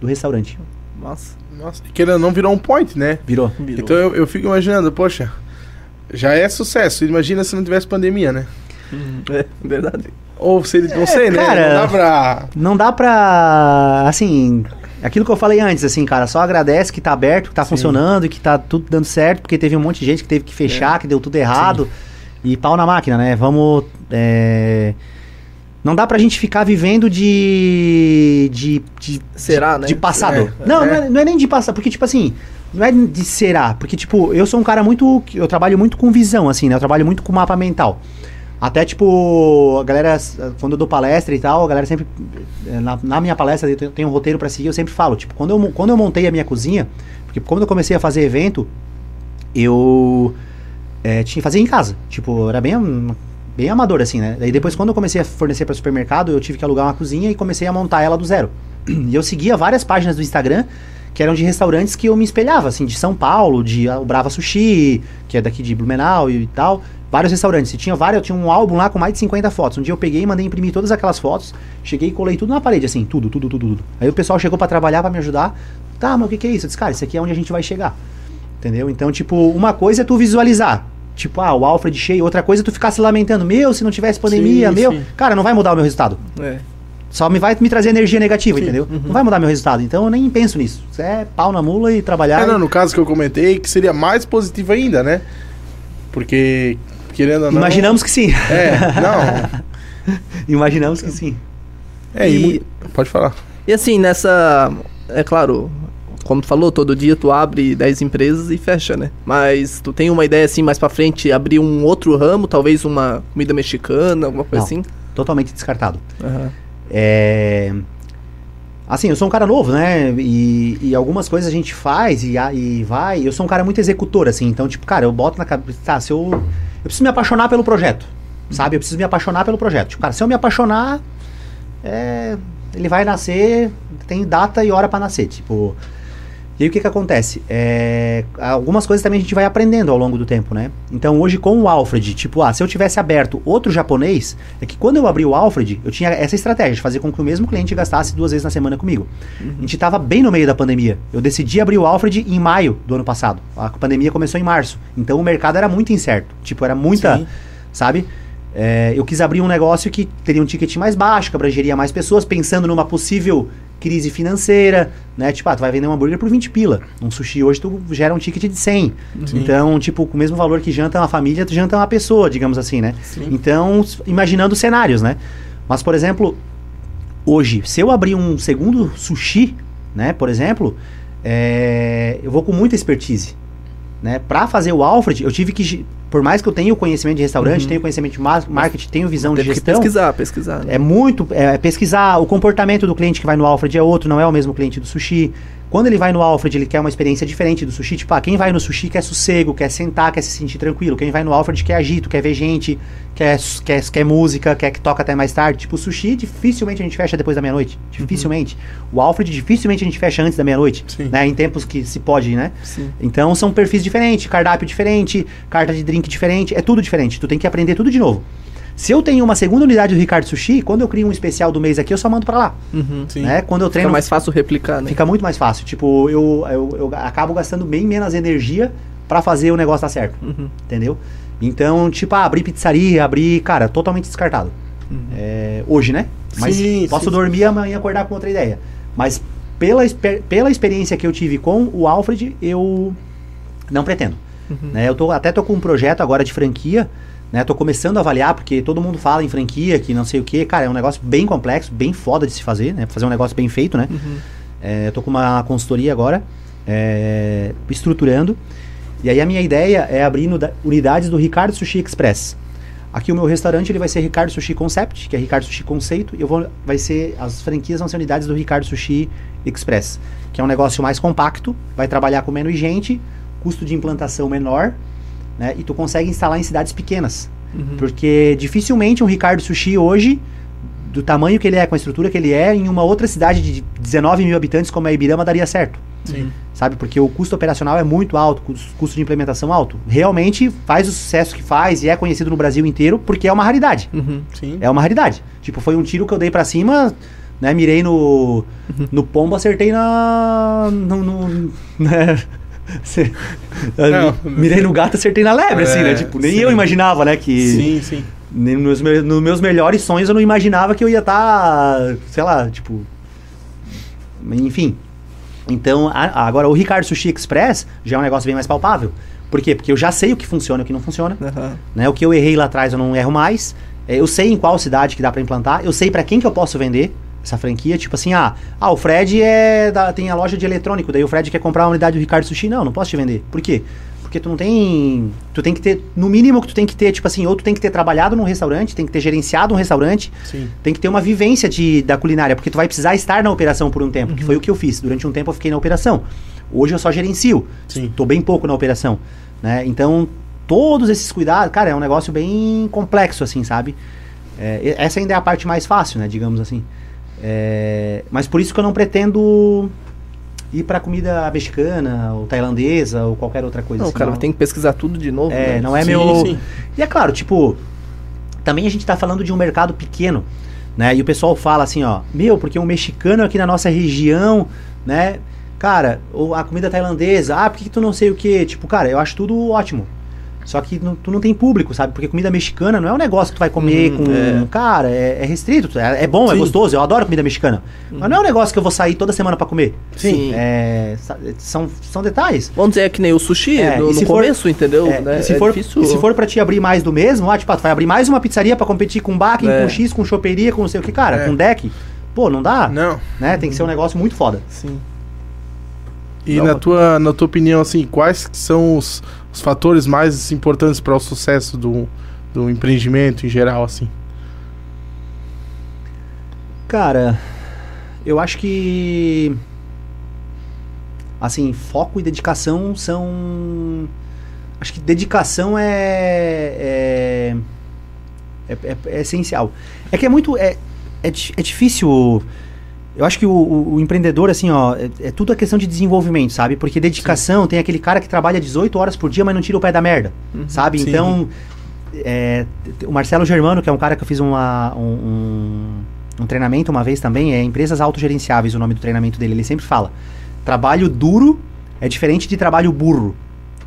do restaurante. Nossa, Nossa, e querendo ou não virou um point, né? Virou. virou. Então eu, eu fico imaginando, poxa, já é sucesso. Imagina se não tivesse pandemia, né? Uhum. É verdade. Ou se ele, não sei, né? cara. Não dá pra. Não dá pra. Assim. Aquilo que eu falei antes, assim, cara, só agradece que tá aberto, que tá Sim. funcionando e que tá tudo dando certo, porque teve um monte de gente que teve que fechar, que deu tudo errado. E pau na máquina, né? Vamos. é, Não dá pra gente ficar vivendo de. de. de Será, de, né? de passado. É, não, é. Não, é, não é nem de passado, porque, tipo assim, não é de será. Porque, tipo, eu sou um cara muito. Eu trabalho muito com visão, assim, né? Eu trabalho muito com mapa mental. Até, tipo, a galera, quando eu dou palestra e tal, a galera sempre. eh, Na, na minha palestra, eu tenho, um roteiro pra seguir, eu sempre falo, tipo, quando eu, quando eu montei a minha cozinha, porque quando eu comecei a fazer evento, eu. eh, tinha fazer em casa. Tipo, era bem, bem amador, assim, né? Daí depois, quando eu comecei a fornecer para supermercado, eu tive que alugar uma cozinha e comecei a montar ela do zero. [clears throat] E eu seguia várias páginas do Instagram que eram de restaurantes que eu me espelhava, assim, de São Paulo, de ah, o Brava Sushi, que é daqui de Blumenau e tal. Vários restaurantes. E tinha vários, eu tinha um álbum lá com mais de 50 fotos. Um dia eu peguei e mandei imprimir todas aquelas fotos, cheguei e colei tudo na parede, assim, tudo, tudo, tudo, tudo. Aí o pessoal chegou para trabalhar, para me ajudar. Tá, mas o que, que é isso? Eu disse, cara, isso aqui é onde a gente vai chegar. Entendeu? Então, tipo, uma coisa é tu visualizar. Tipo, ah, o Alfred cheio. Outra coisa é tu ficar se lamentando. Meu, se não tivesse pandemia, Sim, meu. sim. Cara, não vai mudar o meu resultado. É. Só me vai me trazer energia negativa, Sim, entendeu? Não vai mudar meu resultado. Então eu nem penso nisso. Isso é pau na mula e trabalhar. É, não, e- no caso que eu comentei, que seria mais positivo ainda, né? Porque, querendo ou não... Imaginamos que sim. É, não. [laughs] Imaginamos que sim. É, e... E- Pode falar. E assim, nessa. É claro, como tu falou, todo dia tu abre 10 empresas e fecha, né? Mas tu tem uma ideia assim mais pra frente, abrir um outro ramo, talvez uma comida mexicana, alguma coisa Não. assim? Totalmente descartado. Aham. É. Assim, eu sou um cara novo, né? E, e algumas coisas a gente faz e, e vai. Eu sou um cara muito executor, assim. Então, tipo, cara, eu boto na cabeça. Tá, se eu. Eu preciso me apaixonar pelo projeto. Sabe? Eu preciso me apaixonar pelo projeto. Tipo, cara, se eu me apaixonar. É, ele vai nascer. Tem data e hora pra nascer. Tipo. E aí o que que acontece? É, algumas coisas também a gente vai aprendendo ao longo do tempo, né? Então hoje com o Alfred, tipo, ah, se eu tivesse aberto outro japonês, é que quando eu abri o Alfred, eu tinha essa estratégia de fazer com que o mesmo cliente gastasse duas vezes na semana comigo. A gente tava bem no meio da pandemia. Eu decidi abrir o Alfred em maio do ano passado. A pandemia começou em março. Então o mercado era muito incerto. Tipo, era muita, Sim. sabe? É, eu quis abrir um negócio que teria um ticket mais baixo, que abrangeria mais pessoas, pensando numa possível crise financeira, né? Tipo, ah, tu vai vender um hambúrguer por 20 pila. Um sushi hoje tu gera um ticket de 100. Sim. Então, tipo, com o mesmo valor que janta uma família, tu janta uma pessoa, digamos assim, né? Sim. Então, imaginando cenários, né? Mas, por exemplo, hoje, se eu abrir um segundo sushi, né, por exemplo, é, eu vou com muita expertise. Né? Para fazer o Alfred, eu tive que, por mais que eu tenha o conhecimento de restaurante, Uhum. tenho conhecimento de mar- marketing, tenho visão de Teve que gestão, pesquisar, pesquisar. né? é muito é, pesquisar o comportamento do cliente que vai no Alfred é outro, não é o mesmo cliente do sushi. Quando ele vai no Alfred, ele quer uma experiência diferente do sushi. Tipo, ah, quem vai no sushi quer sossego, quer sentar, quer se sentir tranquilo. Quem vai no Alfred quer agito, quer ver gente, quer, quer, quer música, quer que toca até mais tarde. Tipo, o sushi dificilmente a gente fecha depois da meia-noite. Dificilmente. O Alfred dificilmente a gente fecha antes da meia-noite. Sim. Né? Em tempos que se pode, né? Sim. Então são perfis diferentes, cardápio diferente, carta de drink diferente, é tudo diferente. Tu tem que aprender tudo de novo. Se eu tenho uma segunda unidade do Ricardo Sushi, quando eu crio um especial do mês aqui, eu só mando pra lá. Uhum. Sim. Né? Quando eu Fica treino, mais fácil replicar, né? fica muito mais fácil. Tipo, eu, eu, eu acabo gastando bem menos energia pra fazer o negócio dar certo. Uhum. Entendeu? Então, tipo, ah, abrir pizzaria, abrir, cara, totalmente descartado. É, hoje, né? Mas Sim, posso sim, dormir amanhã e acordar com outra ideia. Mas pela, pela experiência que eu tive com o Alfred, eu não pretendo. Uhum. Né? Eu tô, até tô com um projeto agora de franquia, né? Tô começando a avaliar, porque todo mundo fala em franquia, que não sei o que. Cara, é um negócio bem complexo, bem foda de se fazer, né? Fazer um negócio bem feito, né? Uhum. É, tô com uma consultoria agora, é, estruturando. E aí a minha ideia é abrir nuda- unidades do Ricardo Sushi Express. Aqui o meu restaurante ele vai ser Ricardo Sushi Concept, que é Ricardo Sushi Conceito, e eu vou vai ser as franquias vão ser unidades do Ricardo Sushi Express, que é um negócio mais compacto, vai trabalhar com menos gente, custo de implantação menor, né? E tu consegue instalar em cidades pequenas. Uhum. Porque dificilmente um Ricardo Sushi hoje, do tamanho que ele é, com a estrutura que ele é, em uma outra cidade de 19 mil habitantes como é Ibirama, daria certo. Sim. Sabe? Porque o custo operacional é muito alto, cus- custo de implementação alto. Realmente faz o sucesso que faz e é conhecido no Brasil inteiro porque é uma raridade. Uhum. Sim. É uma raridade. Tipo, foi um tiro que eu dei pra cima, né? Mirei no, no pombo, acertei na. No, no- [laughs] né? [laughs] Não, mirei no gato, acertei na lebre, assim, né? É, Tipo, nem sim. eu imaginava, né? Que Sim, sim. nem nos, meus, nos meus melhores sonhos eu não imaginava que eu ia estar, sei lá, tipo. Enfim. Então, a- agora o Ricardo Sushi Express já é um negócio bem mais palpável. Por quê? Porque eu já sei o que funciona e o que não funciona. Aham. Né? O que eu errei lá atrás eu não erro mais. É, eu sei em qual cidade que dá pra implantar, eu sei pra quem que eu posso vender essa franquia, tipo assim, ah, ah o Fred é da- tem a loja de eletrônico, daí o Fred quer comprar uma unidade do Ricardo Sushi, não, não posso te vender. Por quê? Porque tu não tem, tu tem que ter, no mínimo que tu tem que ter, tipo assim, ou tu tem que ter trabalhado num restaurante, tem que ter gerenciado um restaurante, Sim. tem que ter uma vivência de, da culinária, porque tu vai precisar estar na operação por um tempo, que foi o que eu fiz. Durante um tempo eu fiquei na operação. Hoje eu só gerencio. Tô bem pouco na operação, né? Então, todos esses cuidados, cara, é um negócio bem complexo, assim, sabe? É, essa ainda é a parte mais fácil, né? Digamos assim. É, mas por isso que eu não pretendo ir pra comida mexicana, ou tailandesa, ou qualquer outra coisa. Não, assim, cara, tem que pesquisar tudo de novo. é, né? não é Sim, meu. sim. E é claro, tipo, também a gente tá falando de um mercado pequeno, né? E o pessoal fala assim, ó, meu, porque um mexicano aqui na nossa região, né? Cara, ou a comida tailandesa, ah, por que, que tu não sei o que? Tipo, cara, eu acho tudo ótimo. Só que não- tu não tem público, sabe? Porque comida mexicana não é um negócio que tu vai comer Hum, com. é. Cara, é, é restrito. É, é bom, é Sim. gostoso, eu adoro comida mexicana. Mas não é um negócio que eu vou sair toda semana pra comer. Sim. É, são, são detalhes. Vamos dizer que nem o sushi É, no, se no for- começo, entendeu? É, né? e se, É for, difícil- e se for pra te abrir mais do mesmo, ah, tipo, ah, tu vai abrir mais uma pizzaria pra competir com Bakken, É. com X, com choperia, com não sei o que, cara, É. com deck. Pô, não dá, Não. né? Tem que ser um negócio muito foda. Sim. E na tua, na tua opinião, assim, quais são os, os fatores mais importantes para o sucesso do, do empreendimento em geral, assim? Cara, eu acho que. Assim, foco e dedicação são. Acho que dedicação é. É, é, é- é essencial. É que é muito. É, é, é difícil. Eu acho que o, o- o empreendedor, assim, ó, é, é tudo a questão de desenvolvimento, sabe? Porque dedicação tem aquele cara que trabalha 18 horas por dia, mas não tira o pé da merda, sabe? Sim. Então, é, o Marcelo Germano, que é um cara que eu fiz uma, um, um, um treinamento uma vez também, é Empresas Autogerenciáveis o nome do treinamento dele. Ele sempre fala: trabalho duro é diferente de trabalho burro.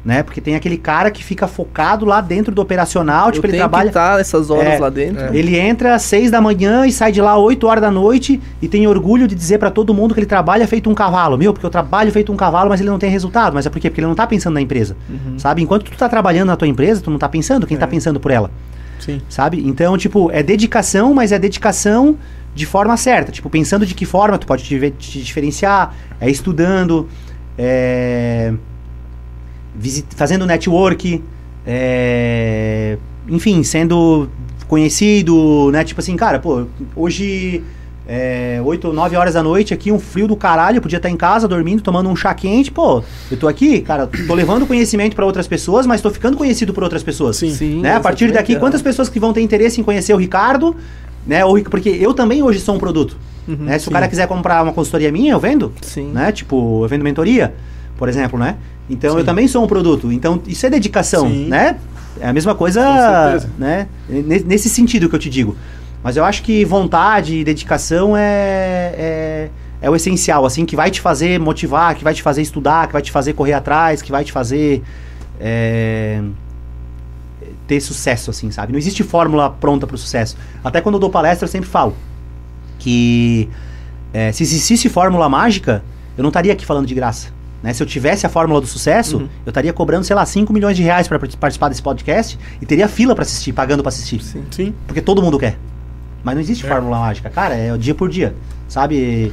Né? Porque tem aquele cara que fica focado lá dentro do operacional, tipo, eu ele trabalha. que estar essas horas É, lá dentro. é. Ele entra às 6 da manhã e sai de lá às 8 horas da noite e tem orgulho de dizer pra todo mundo que ele trabalha feito um cavalo. Meu, porque eu trabalho feito um cavalo, mas ele não tem resultado. Mas é por quê? Porque ele não tá pensando na empresa. Uhum. Sabe? Enquanto tu tá trabalhando na tua empresa, tu não tá pensando quem tá É. pensando por ela. Sim. Sabe? Então, tipo, é dedicação, mas é dedicação de forma certa. Tipo, pensando de que forma tu pode te, te diferenciar, é estudando, é visi- fazendo network, é, enfim, sendo conhecido, né? Tipo assim, cara, pô, hoje é, 8 ou 9 horas da noite aqui, um frio do caralho, eu podia estar em casa dormindo, tomando um chá quente, pô, eu tô aqui, cara, tô levando conhecimento pra outras pessoas, mas tô ficando conhecido por outras pessoas. Sim. Sim, Né? A partir daqui, quantas pessoas que vão ter interesse em conhecer o Ricardo, né? Ou, porque eu também hoje sou um produto. Uhum, né? Se sim. o cara quiser comprar uma consultoria minha, eu vendo. Sim. Né? Tipo, eu vendo mentoria, por exemplo, né? Então Sim. eu também sou um produto. Então isso é dedicação, Sim. né? É a mesma coisa, né? Ne- Nesse sentido que eu te digo. Mas eu acho que vontade e dedicação é, é, é o essencial, assim, que vai te fazer motivar, que vai te fazer estudar, que vai te fazer correr atrás, que vai te fazer é, ter sucesso, assim, sabe? Não existe fórmula pronta para o sucesso. Até quando eu dou palestra, eu sempre falo que é, se existisse fórmula mágica, eu não estaria aqui falando de graça. Né? Se eu tivesse a fórmula do sucesso, Uhum. eu estaria cobrando, sei lá, 5 milhões de reais para participar desse podcast e teria fila para assistir, pagando para assistir. Sim. Sim. Porque todo mundo quer. Mas não existe É. fórmula mágica. Cara, é o dia por dia. Sabe?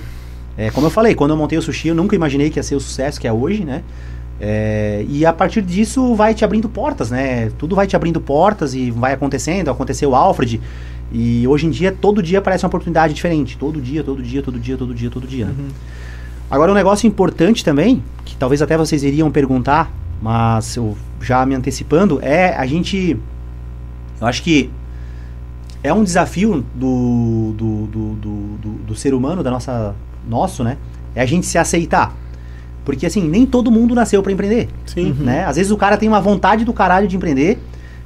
É, como eu falei, quando eu montei o sushi, eu nunca imaginei que ia ser o sucesso que é hoje, né? É, e a partir disso vai te abrindo portas, né? Tudo vai te abrindo portas e vai acontecendo. Aconteceu o Alfred. E hoje em dia, todo dia parece uma oportunidade diferente. Todo dia, todo dia, todo dia, todo dia, todo dia. né? Uhum. Agora, um negócio importante também, que talvez até vocês iriam perguntar, mas eu já me antecipando, é a gente. Eu acho que é um desafio do, do, do, do, do- do ser humano, da nossa, nosso, né? É a gente se aceitar. Porque assim, nem todo mundo nasceu para empreender, Sim. né? Às vezes o cara tem uma vontade do caralho de empreender,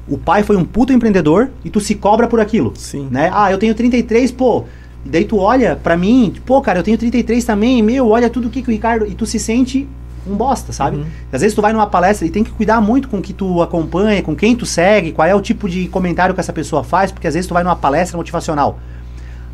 o pai foi um puto empreendedor e tu se cobra por aquilo Sim. né? Ah, eu tenho 33, pô. E daí tu olha pra mim, pô, cara, eu tenho 33 também, meu, olha tudo que, que o Ricardo. E tu se sente um bosta, sabe? Uhum. Às vezes tu vai numa palestra e tem que cuidar muito com o que tu acompanha, com quem tu segue, qual é o tipo de comentário que essa pessoa faz, porque às vezes tu vai numa palestra motivacional.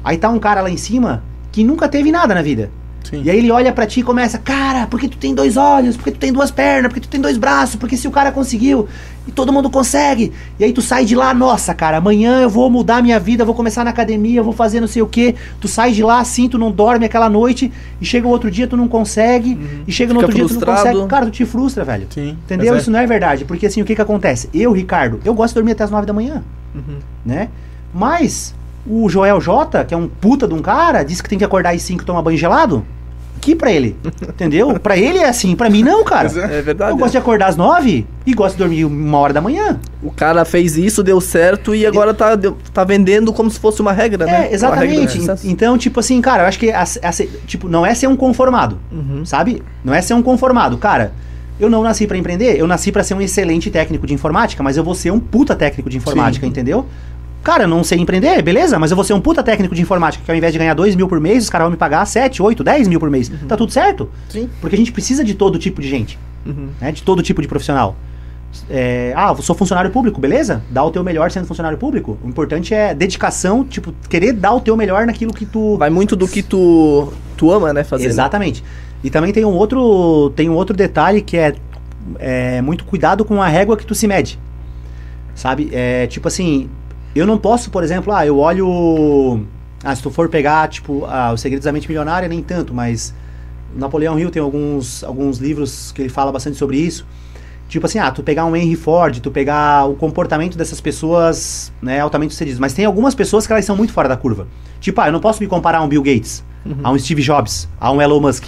Aí tá um cara lá em cima que nunca teve nada na vida. Sim. E aí ele olha pra ti e começa, cara, porque tu tem dois olhos, porque tu tem duas pernas, porque tu tem dois braços, porque se o cara conseguiu e todo mundo consegue. E aí tu sai de lá, nossa, cara, amanhã eu vou mudar minha vida, vou começar na academia, vou fazer não sei o que. Tu sai de lá assim, tu não dorme aquela noite e chega o outro dia tu não consegue e chega no Fica outro dia tu não frustrado. consegue. Cara, tu te frustra, velho. Sim. Entendeu? É. Isso não é verdade, porque assim, o que que acontece? Eu, Ricardo, eu gosto de dormir até as nove da manhã, né? Mas o Joel J, que é um puta de um cara, disse que tem que acordar às 5 e tomar banho gelado. Que pra ele? Entendeu? [laughs] Pra ele é assim, pra mim não, cara. É. É verdade. Eu gosto de acordar às 9 e gosto de dormir uma hora da manhã. O cara fez isso, deu certo e agora tá, deu- tá vendendo como se fosse uma regra, né? É, regra exatamente. sucesso. Então, tipo assim, cara, eu acho que a- a- tipo, não é ser um conformado, Uhum. sabe? Não é ser um conformado. Cara, eu não nasci pra empreender, eu nasci pra ser um excelente técnico de informática, mas eu vou ser um puta técnico de informática, entendeu? Cara, eu não sei empreender, beleza, mas eu vou ser um puta técnico de informática, que ao invés de ganhar 2 mil por mês, os caras vão me pagar 7, 8, 10 mil por mês. Tá tudo certo? Sim. Porque a gente precisa de todo tipo de gente, Uhum. né? De todo tipo de profissional. É, ah, eu sou funcionário público, beleza? Dá o teu melhor sendo funcionário público. O importante é dedicação, tipo, querer dar o teu melhor naquilo que tu. Vai muito do que tu, tu ama, né, fazer. né? Exatamente. E também tem um outro, tem um outro detalhe que é, é muito cuidado com a régua que tu se mede. Sabe? É, tipo assim, eu não posso, por exemplo, ah, eu olho. Ah, se tu for pegar, tipo, ah, Os Segredos da Mente Milionária, nem tanto, mas Napoleão Hill tem alguns, alguns livros que ele fala bastante sobre isso. Tipo assim, ah, tu pegar um Henry Ford, tu pegar o comportamento dessas pessoas, né, altamente sucedidas. Mas tem algumas pessoas que elas são muito fora da curva. Tipo, ah, eu não posso me comparar a um Bill Gates, a um Steve Jobs, a um Elon Musk.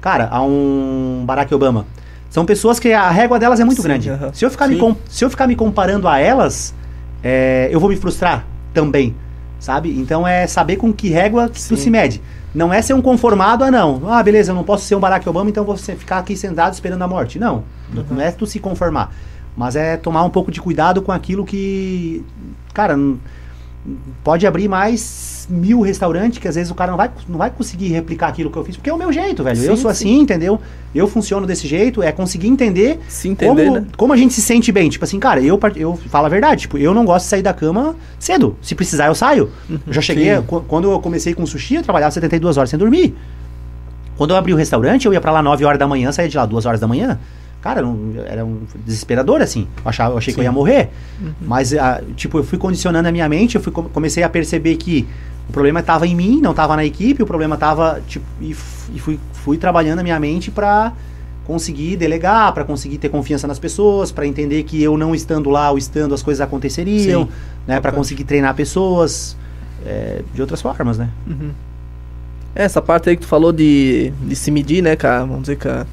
Cara, a um Barack Obama. São pessoas que a régua delas é muito Sim, grande. Se, eu ficar me Sim. se eu ficar me comparando a elas, é, eu vou me frustrar também, sabe? Então é saber com que régua que tu se mede. Não é ser um conformado a não. Ah, beleza, eu não posso ser um Barack Obama, então vou ficar aqui sentado esperando a morte. Não, não é tu se conformar. Mas é tomar um pouco de cuidado com aquilo que, cara, pode abrir mais mil restaurantes que às vezes o cara não vai, não vai conseguir replicar aquilo que eu fiz, porque é o meu jeito, velho. eu Sim, sou sim. assim, entendeu? Eu funciono desse jeito, é conseguir entender entender, como, né? como a gente se sente bem. Tipo assim, cara, eu, eu falo a verdade, tipo, eu não gosto de sair da cama cedo. Se precisar, eu saio. Eu já cheguei, Sim. qu- quando eu comecei com sushi, eu trabalhava 72 horas sem dormir. Quando eu abri o restaurante, eu ia pra lá 9 horas da manhã, saía de lá 2 horas da manhã. Cara, era um desesperador, assim. Eu, achava, eu achei que eu ia morrer. Mas, ah, tipo, eu fui condicionando a minha mente, eu fui, com- comecei a perceber que o problema estava em mim, não estava na equipe, o problema estava, tipo, e, e fui, fui trabalhando a minha mente pra conseguir delegar, pra conseguir ter confiança nas pessoas, pra entender que eu não estando lá ou estando as coisas aconteceriam, Sim, né, para conseguir treinar pessoas é, de outras formas, né? É, Essa parte aí que tu falou de, de se medir, né, cara? Vamos dizer, cara.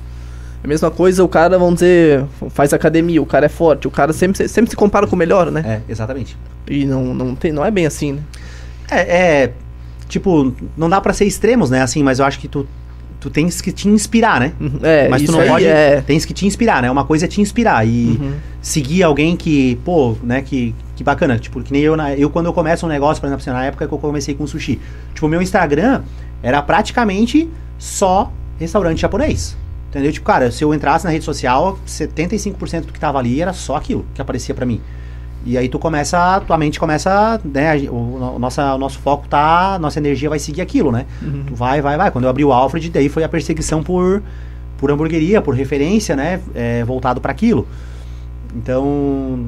É a mesma coisa, o cara, vamos dizer, faz academia, o cara é forte, o cara sempre, sempre se compara com o melhor, né? É, exatamente. E não, não, tem, não é bem assim, né? É, é, tipo, não dá pra ser extremos, né, assim, mas eu acho que tu, tu tens que te inspirar, né? Uhum. É, Mas tu não pode. é. Tens que te inspirar, né? Uma coisa é te inspirar e Uhum. seguir alguém que, pô, né, que, que bacana. Tipo, que nem eu, eu quando eu começo um negócio, por exemplo, assim, na época que eu comecei com sushi. Tipo, meu Instagram era praticamente só restaurante japonês. Entendeu? Tipo, cara, se eu entrasse na rede social, 75% do que tava ali era só aquilo que aparecia pra mim. E aí tu começa, tua mente começa, né, o, o, nossa, o nosso foco tá, nossa energia vai seguir aquilo, né? Uhum. Tu vai, vai, vai. Quando eu abri o Alfred, daí foi a perseguição por, por hamburgueria, por referência, né? é, voltado para aquilo. Então,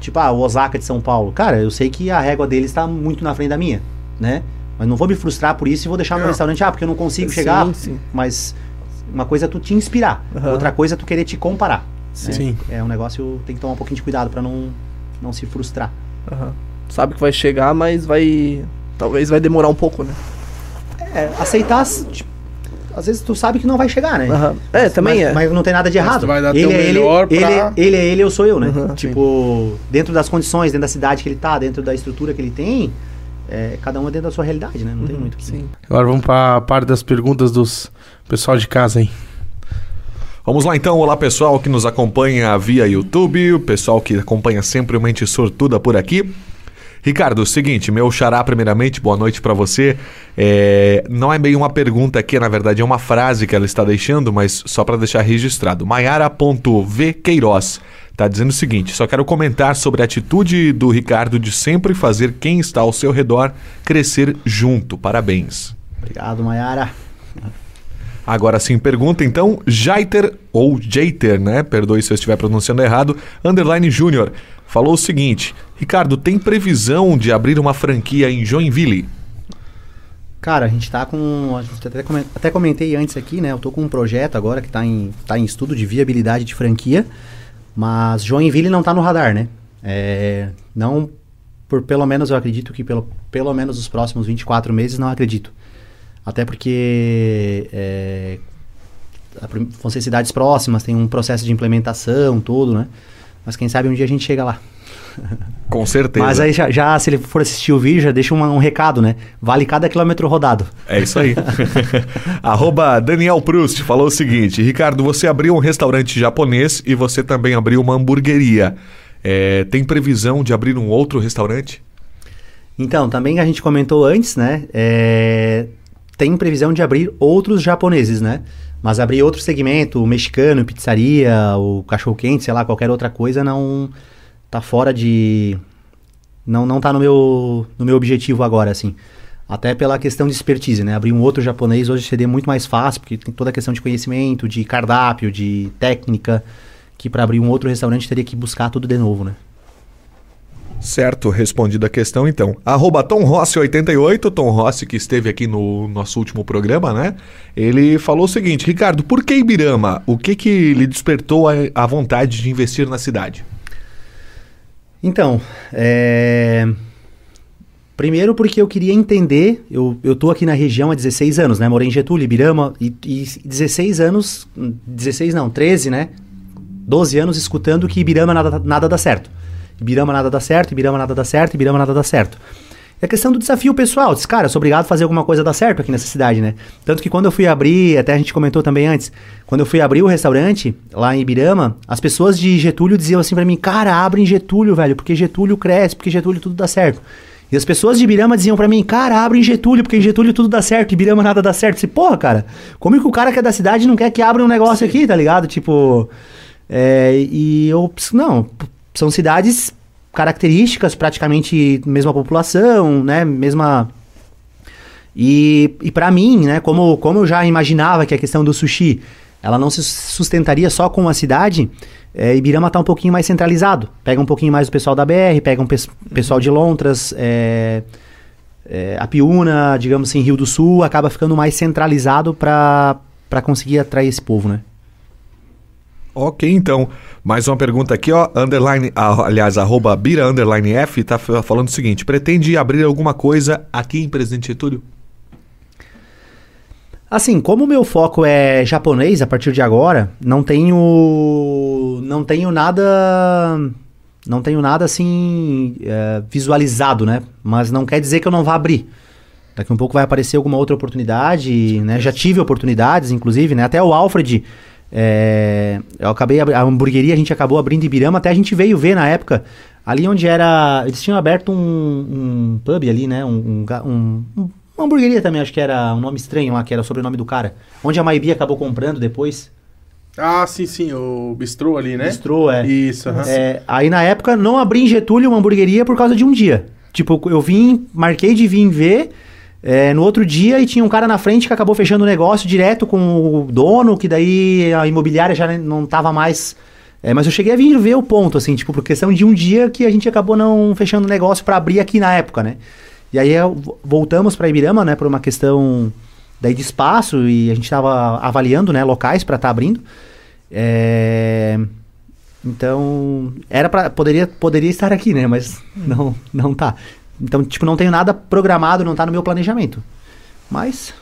tipo, ah, o Osaka de São Paulo. Cara, eu sei que a régua deles está muito na frente da minha, né? Mas não vou me frustrar por isso e vou deixar meu restaurante, ah, porque eu não consigo Sim, chegar. sim. Mas uma coisa é tu te inspirar, Aham. outra coisa é tu querer te comparar. né? Sim. É um negócio, tem que tomar um pouquinho de cuidado para não, não se frustrar. Aham. Sabe que vai chegar, mas vai. Talvez vai demorar um pouco, né? É, aceitar, tipo, às vezes tu sabe que não vai chegar, né? Aham. É, também mas, é. Mas não tem nada de errado. vai dar ele, é ele, melhor ele, pra- ele é ele, eu sou eu, né? Uhum, tipo, dentro das condições, dentro da cidade que ele tá, dentro da estrutura que ele tem, é, cada um é dentro da sua realidade, né? Não tem Uhum, muito o que. Sim. Agora vamos para a parte das perguntas dos pessoal de casa aí. Vamos lá então, olá pessoal que nos acompanha via YouTube, o pessoal que acompanha sempre o Mente Sortuda por aqui. Ricardo, seguinte, meu xará, primeiramente, boa noite pra você. É, não é bem uma pergunta aqui, na verdade é uma frase que ela está deixando, mas só pra deixar registrado. Maiara.v Queiroz tá dizendo o seguinte: só quero comentar sobre a atitude do Ricardo de sempre fazer quem está ao seu redor crescer junto. Parabéns. Obrigado, Mayara. Agora sim, pergunta então, Jaiter, ou Jaiter, né? Perdoe se eu estiver pronunciando errado, underline Júnior, falou o seguinte: Ricardo, tem previsão de abrir uma franquia em Joinville? Cara, a gente tá com. A gente até, comen- até comentei antes aqui, né? Eu tô com um projeto agora que tá em, tá em estudo de viabilidade de franquia, mas Joinville não tá no radar, né? É, não, por pelo menos eu acredito que pelo, pelo menos os próximos 24 meses, não acredito. Até porque é, vão ser cidades próximas, tem um processo de implementação, todo, né? Mas quem sabe um dia a gente chega lá. Com certeza. Mas aí já, já, se ele for assistir o vídeo, já deixa uma- um recado, né? Vale cada quilômetro rodado. É isso aí. [laughs] Arroba Daniel Proust falou o seguinte: Ricardo, você abriu um restaurante japonês e você também abriu uma hamburgueria. É, tem previsão de abrir um outro restaurante? Então, também a gente comentou antes, né? é, tem previsão de abrir outros japoneses, né? Mas abrir outro segmento, o mexicano, pizzaria, o cachorro-quente, sei lá, qualquer outra coisa, não tá fora de... Não, não tá no meu, no meu objetivo agora, assim. Até pela questão de expertise, né? Abrir um outro japonês hoje seria muito mais fácil, porque tem toda a questão de conhecimento, de cardápio, de técnica, que para abrir um outro restaurante teria que buscar tudo de novo, né? Certo, respondida a questão então. Arroba Tom Rossi88, Tom Rossi que esteve aqui no nosso último programa, né? Ele falou o seguinte, Ricardo, por que Ibirama? O que que lhe despertou a, a vontade de investir na cidade? Então, é... primeiro porque eu queria entender, eu, eu tô aqui na região há 16 anos, né? Morei em Getúlio, Ibirama, e, e 16 anos, 16 não, 13, né? 12 anos escutando que Ibirama nada, nada dá certo. Ibirama nada dá certo, Ibirama nada dá certo, Ibirama nada dá certo. A questão do desafio pessoal, disse, cara, eu sou obrigado a fazer alguma coisa dar certo aqui nessa cidade, né? Tanto que quando eu fui abrir, até a gente comentou também antes, quando eu fui abrir o restaurante lá em Ibirama, as pessoas de Getúlio diziam assim pra mim, cara, abre em Getúlio, velho, porque Getúlio cresce, porque Getúlio tudo dá certo. E as pessoas de Ibirama diziam pra mim, cara, abre em Getúlio, porque em Getúlio tudo dá certo, Ibirama nada dá certo. Eu disse, porra, cara, como é que o cara que é da cidade não quer que abra um negócio aqui, tá ligado? Tipo, é, e eu, não, são cidades características, praticamente mesma população, né, mesma... E, e para mim, né, como, como eu já imaginava que a questão do sushi, ela não se sustentaria só com a cidade, é, Ibirama tá um pouquinho mais centralizado. Pega um pouquinho mais o pessoal da BR, pega um pes- pessoal de Lontras, é, é, a Piúna, digamos assim, Rio do Sul, acaba ficando mais centralizado para conseguir atrair esse povo, né? Ok, então. Mais uma pergunta aqui, ó. Underline, aliás, arroba Bira underline F tá falando o seguinte: pretende abrir alguma coisa aqui em Presidente Getúlio? Assim, como o meu foco é japonês a partir de agora, não tenho. Não tenho nada. Não tenho nada assim. é, visualizado, né? Mas não quer dizer que eu não vá abrir. Daqui um pouco vai aparecer alguma outra oportunidade, né? Já tive oportunidades, inclusive, né? Até o Alfred. É, eu acabei. abri- A hamburgueria a gente acabou abrindo Ibirama, até a gente veio ver na época. Ali onde era. Eles tinham aberto um, um pub ali, né? Um, um, um- um- uma hamburgueria também, acho que era um nome estranho lá, que era o sobrenome do cara. Onde a Maibi acabou comprando depois. Ah, sim, sim, o bistrô ali, né? Bistrô, é. Isso, aham. É, aí na época não abri em Getúlio uma hamburgueria por causa de um dia. Tipo, eu vim, marquei de vir ver é, no outro dia e tinha um cara na frente que acabou fechando o negócio direto com o dono, que daí a imobiliária já não tava mais. É, mas eu cheguei a vir ver o ponto, assim, tipo, por questão de um dia que a gente acabou não fechando o negócio pra abrir aqui na época, né? E aí eu- voltamos pra Ibirama, né, por uma questão daí de espaço e a gente tava avaliando, né, locais pra estar abrindo. É, então, era para poderia poderia estar aqui, né, mas não não tá. Então, tipo, não tenho nada programado, não tá no meu planejamento. Mas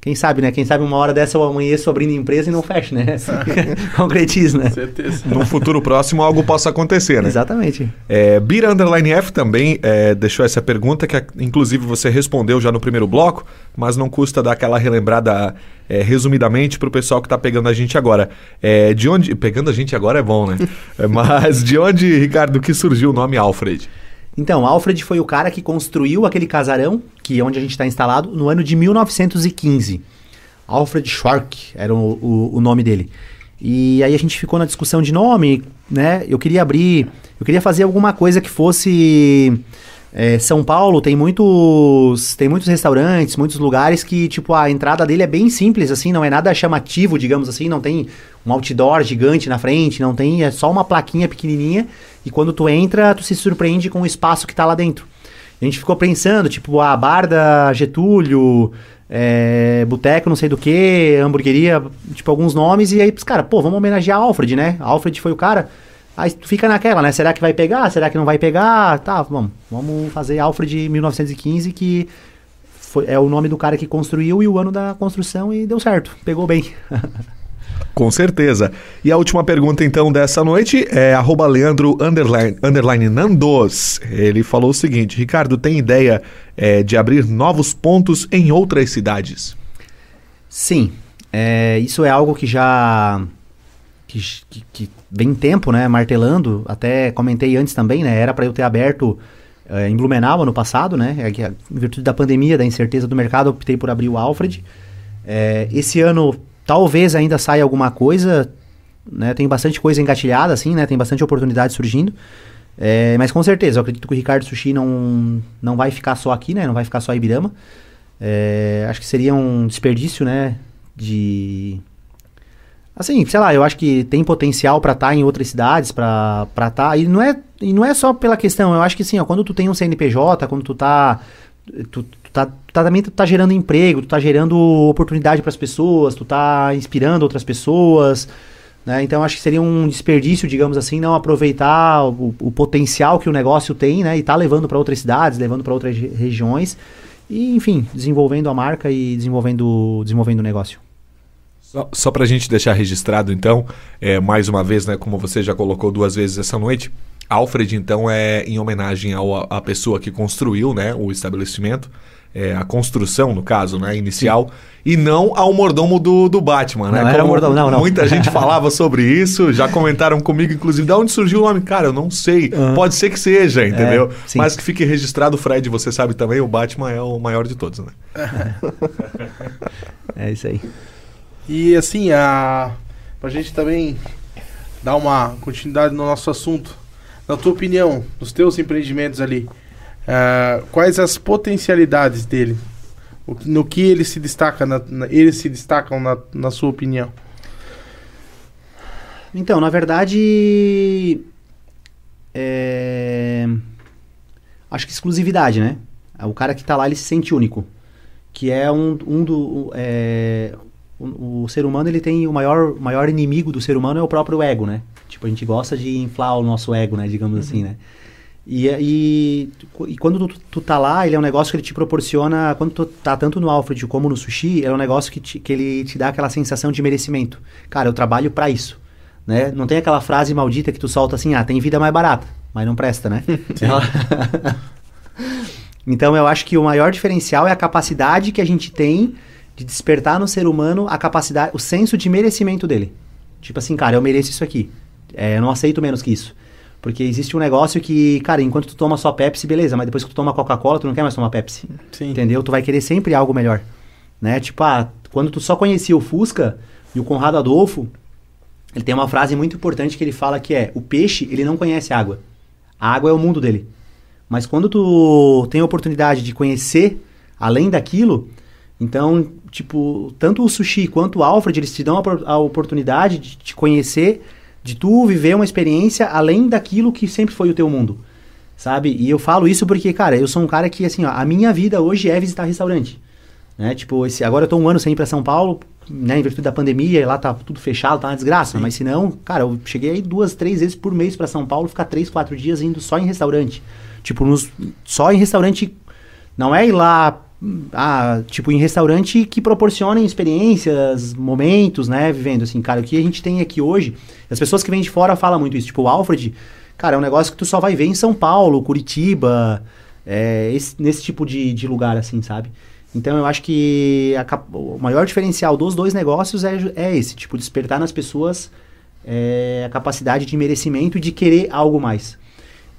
quem sabe, né? Quem sabe uma hora dessa eu amanheço abrindo empresa e não fecho, né? [laughs] Concretizo, né? Certeza. No futuro próximo algo possa acontecer, né? Exatamente. É, Bira Underline F também é, deixou essa pergunta, que inclusive você respondeu já no primeiro bloco, mas não custa dar aquela relembrada é, resumidamente para o pessoal que está pegando a gente agora. É, de onde. Pegando a gente agora é bom, né? [laughs] Mas de onde, Ricardo, que surgiu o nome Alfred? Então, Alfred foi o cara que construiu aquele casarão, que é onde a gente está instalado, no ano de 1915. Alfred Schwark era o, o, o nome dele. E aí a gente ficou na discussão de nome, né? Eu queria abrir, eu queria fazer alguma coisa que fosse É, São Paulo tem muitos tem muitos restaurantes, muitos lugares que, tipo, a entrada dele é bem simples, assim, não é nada chamativo, digamos assim, não tem um outdoor gigante na frente, não tem, é só uma plaquinha pequenininha e quando tu entra, tu se surpreende com o espaço que tá lá dentro. A gente ficou pensando, tipo, a bar da Getúlio, é, boteco não sei do que, hamburgueria, tipo, alguns nomes, e aí, cara, pô, vamos homenagear Alfred, né? Alfred foi o cara... Aí fica naquela, né? Será que vai pegar? Será que não vai pegar? Tá, vamos, vamos fazer Alfred 1915, que foi, é o nome do cara que construiu e o ano da construção e deu certo, pegou bem. [laughs] Com certeza. E a última pergunta, então, dessa noite é arroba Leandro underline, underline Nandos. Ele falou o seguinte: Ricardo, tem ideia é, de abrir novos pontos em outras cidades? Sim. É, isso é algo que já. Que, que, que, vem tempo, né? Martelando. Até comentei antes também, né? Era para eu ter aberto é, em Blumenau ano passado, né? É em virtude da pandemia, da incerteza do mercado, optei por abrir o Alfred. É, esse ano Talvez ainda saia alguma coisa, né? Tem bastante coisa engatilhada, assim, né? Tem bastante oportunidade surgindo. É, mas com certeza, eu acredito que o Ricardo Sushi não, não vai ficar só aqui, né? Não vai ficar só em Ibirama. É, acho que seria um desperdício, né? De... Assim, sei lá, eu acho que tem potencial para estar tá em outras cidades, para estar... Tá, e, não é, e não é só pela questão, eu acho que assim, ó, quando tu tem um CNPJ, quando tu tá... Tu, tu tá, tu tá, também tu tá gerando emprego, tu tá gerando oportunidade para as pessoas, tu tá inspirando outras pessoas, né? Então acho que seria um desperdício, digamos assim, não aproveitar o, o potencial que o negócio tem, né? E tá levando para outras cidades, levando para outras regiões e, enfim, desenvolvendo a marca e desenvolvendo, desenvolvendo o negócio. Só, só para a gente deixar registrado, então, é, mais uma vez, né, como você já colocou duas vezes essa noite, Alfred, então, é em homenagem ao, à pessoa que construiu né, o estabelecimento é, a construção, no caso, né, inicial, Sim. e não ao mordomo do, do Batman, né? Não, era mordomo, não, não. Muita gente [laughs] falava sobre isso, já comentaram comigo, inclusive, de onde surgiu o nome? Cara, eu não sei. Uhum. Pode ser que seja, entendeu? É, Mas que fique registrado, Fred, você sabe também, o Batman é o maior de todos, né? [laughs] é isso aí. E assim, a... pra gente também dar uma continuidade no nosso assunto, na tua opinião, nos teus empreendimentos ali, Uh, quais as potencialidades dele? No que ele se destaca, na, na, eles se destacam na, na sua opinião? Então, na verdade, é... acho que exclusividade, né? O cara que está lá, ele se sente único. Que é um, um do... É... O, o, ser humano, ele tem o maior, maior inimigo do ser humano é o próprio ego, né? Tipo, a gente gosta de inflar o nosso ego, né? Digamos uhum. assim, né? E, e, e quando tu, tu tá lá, ele é um negócio que ele te proporciona, quando tu tá tanto no Alfred como no sushi, é um negócio que, te, que ele te dá aquela sensação de merecimento. Cara, eu trabalho para isso. Né? Não tem aquela frase maldita que tu solta assim, ah, tem vida mais barata, mas não presta, né? [laughs] [laughs] então eu acho que o maior diferencial é a capacidade que a gente tem de despertar no ser humano a capacidade, o senso de merecimento dele. Tipo assim, cara, eu mereço isso aqui. É, eu não aceito menos que isso. Porque existe um negócio que, cara, enquanto tu toma só Pepsi, beleza, mas depois que tu toma Coca-Cola, tu não quer mais tomar Pepsi. Sim. Entendeu? Tu vai querer sempre algo melhor. Né? Tipo, ah, quando tu só conhecia o Fusca e o Conrado Adolfo, ele tem uma frase muito importante que ele fala que é: o peixe, ele não conhece água. A água é o mundo dele. Mas quando tu tem a oportunidade de conhecer além daquilo, então, tipo, tanto o sushi quanto o Alfred, eles te dão a, a oportunidade de te conhecer de tu viver uma experiência além daquilo que sempre foi o teu mundo, sabe? E eu falo isso porque, cara, eu sou um cara que, assim, ó, a minha vida hoje é visitar restaurante, né? Tipo, esse, agora eu tô um ano sem ir pra São Paulo, né, em virtude da pandemia, lá tá tudo fechado, tá uma desgraça, Sim. mas se não, cara, eu cheguei aí duas, três vezes por mês para São Paulo, ficar três, quatro dias indo só em restaurante. Tipo, nos, só em restaurante, não é ir lá ah, tipo, em restaurante que proporcionem experiências, momentos, né, vivendo assim, cara, o que a gente tem aqui hoje, as pessoas que vêm de fora falam muito isso, tipo, o Alfred, cara, é um negócio que tu só vai ver em São Paulo, Curitiba, é, esse, nesse tipo de, de lugar, assim, sabe? Então eu acho que a, o maior diferencial dos dois negócios é, é esse, tipo, despertar nas pessoas é, a capacidade de merecimento e de querer algo mais.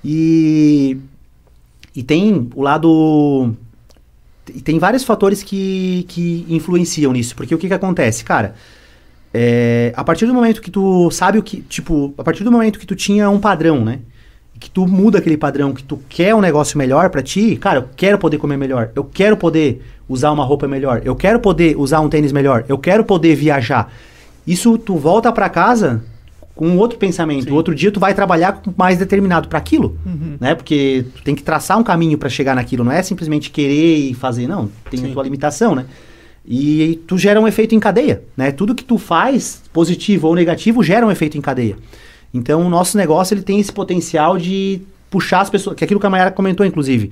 E, e tem o lado e tem vários fatores que, que influenciam nisso. Porque o que, que acontece? Cara, é, a partir do momento que tu sabe o que. Tipo, a partir do momento que tu tinha um padrão, né? que tu muda aquele padrão, que tu quer um negócio melhor pra ti, cara, eu quero poder comer melhor, eu quero poder usar uma roupa melhor, eu quero poder usar um tênis melhor, eu quero poder viajar. Isso tu volta pra casa com outro pensamento. O outro dia tu vai trabalhar mais determinado para aquilo, né? Porque tu tem que traçar um caminho para chegar naquilo, não é simplesmente querer e fazer, não. Tem Sim. a tua limitação, né? E tu gera um efeito em cadeia, né? Tudo que tu faz, positivo ou negativo, gera um efeito em cadeia. Então o nosso negócio ele tem esse potencial de puxar as pessoas, que é aquilo que a Mayara comentou inclusive,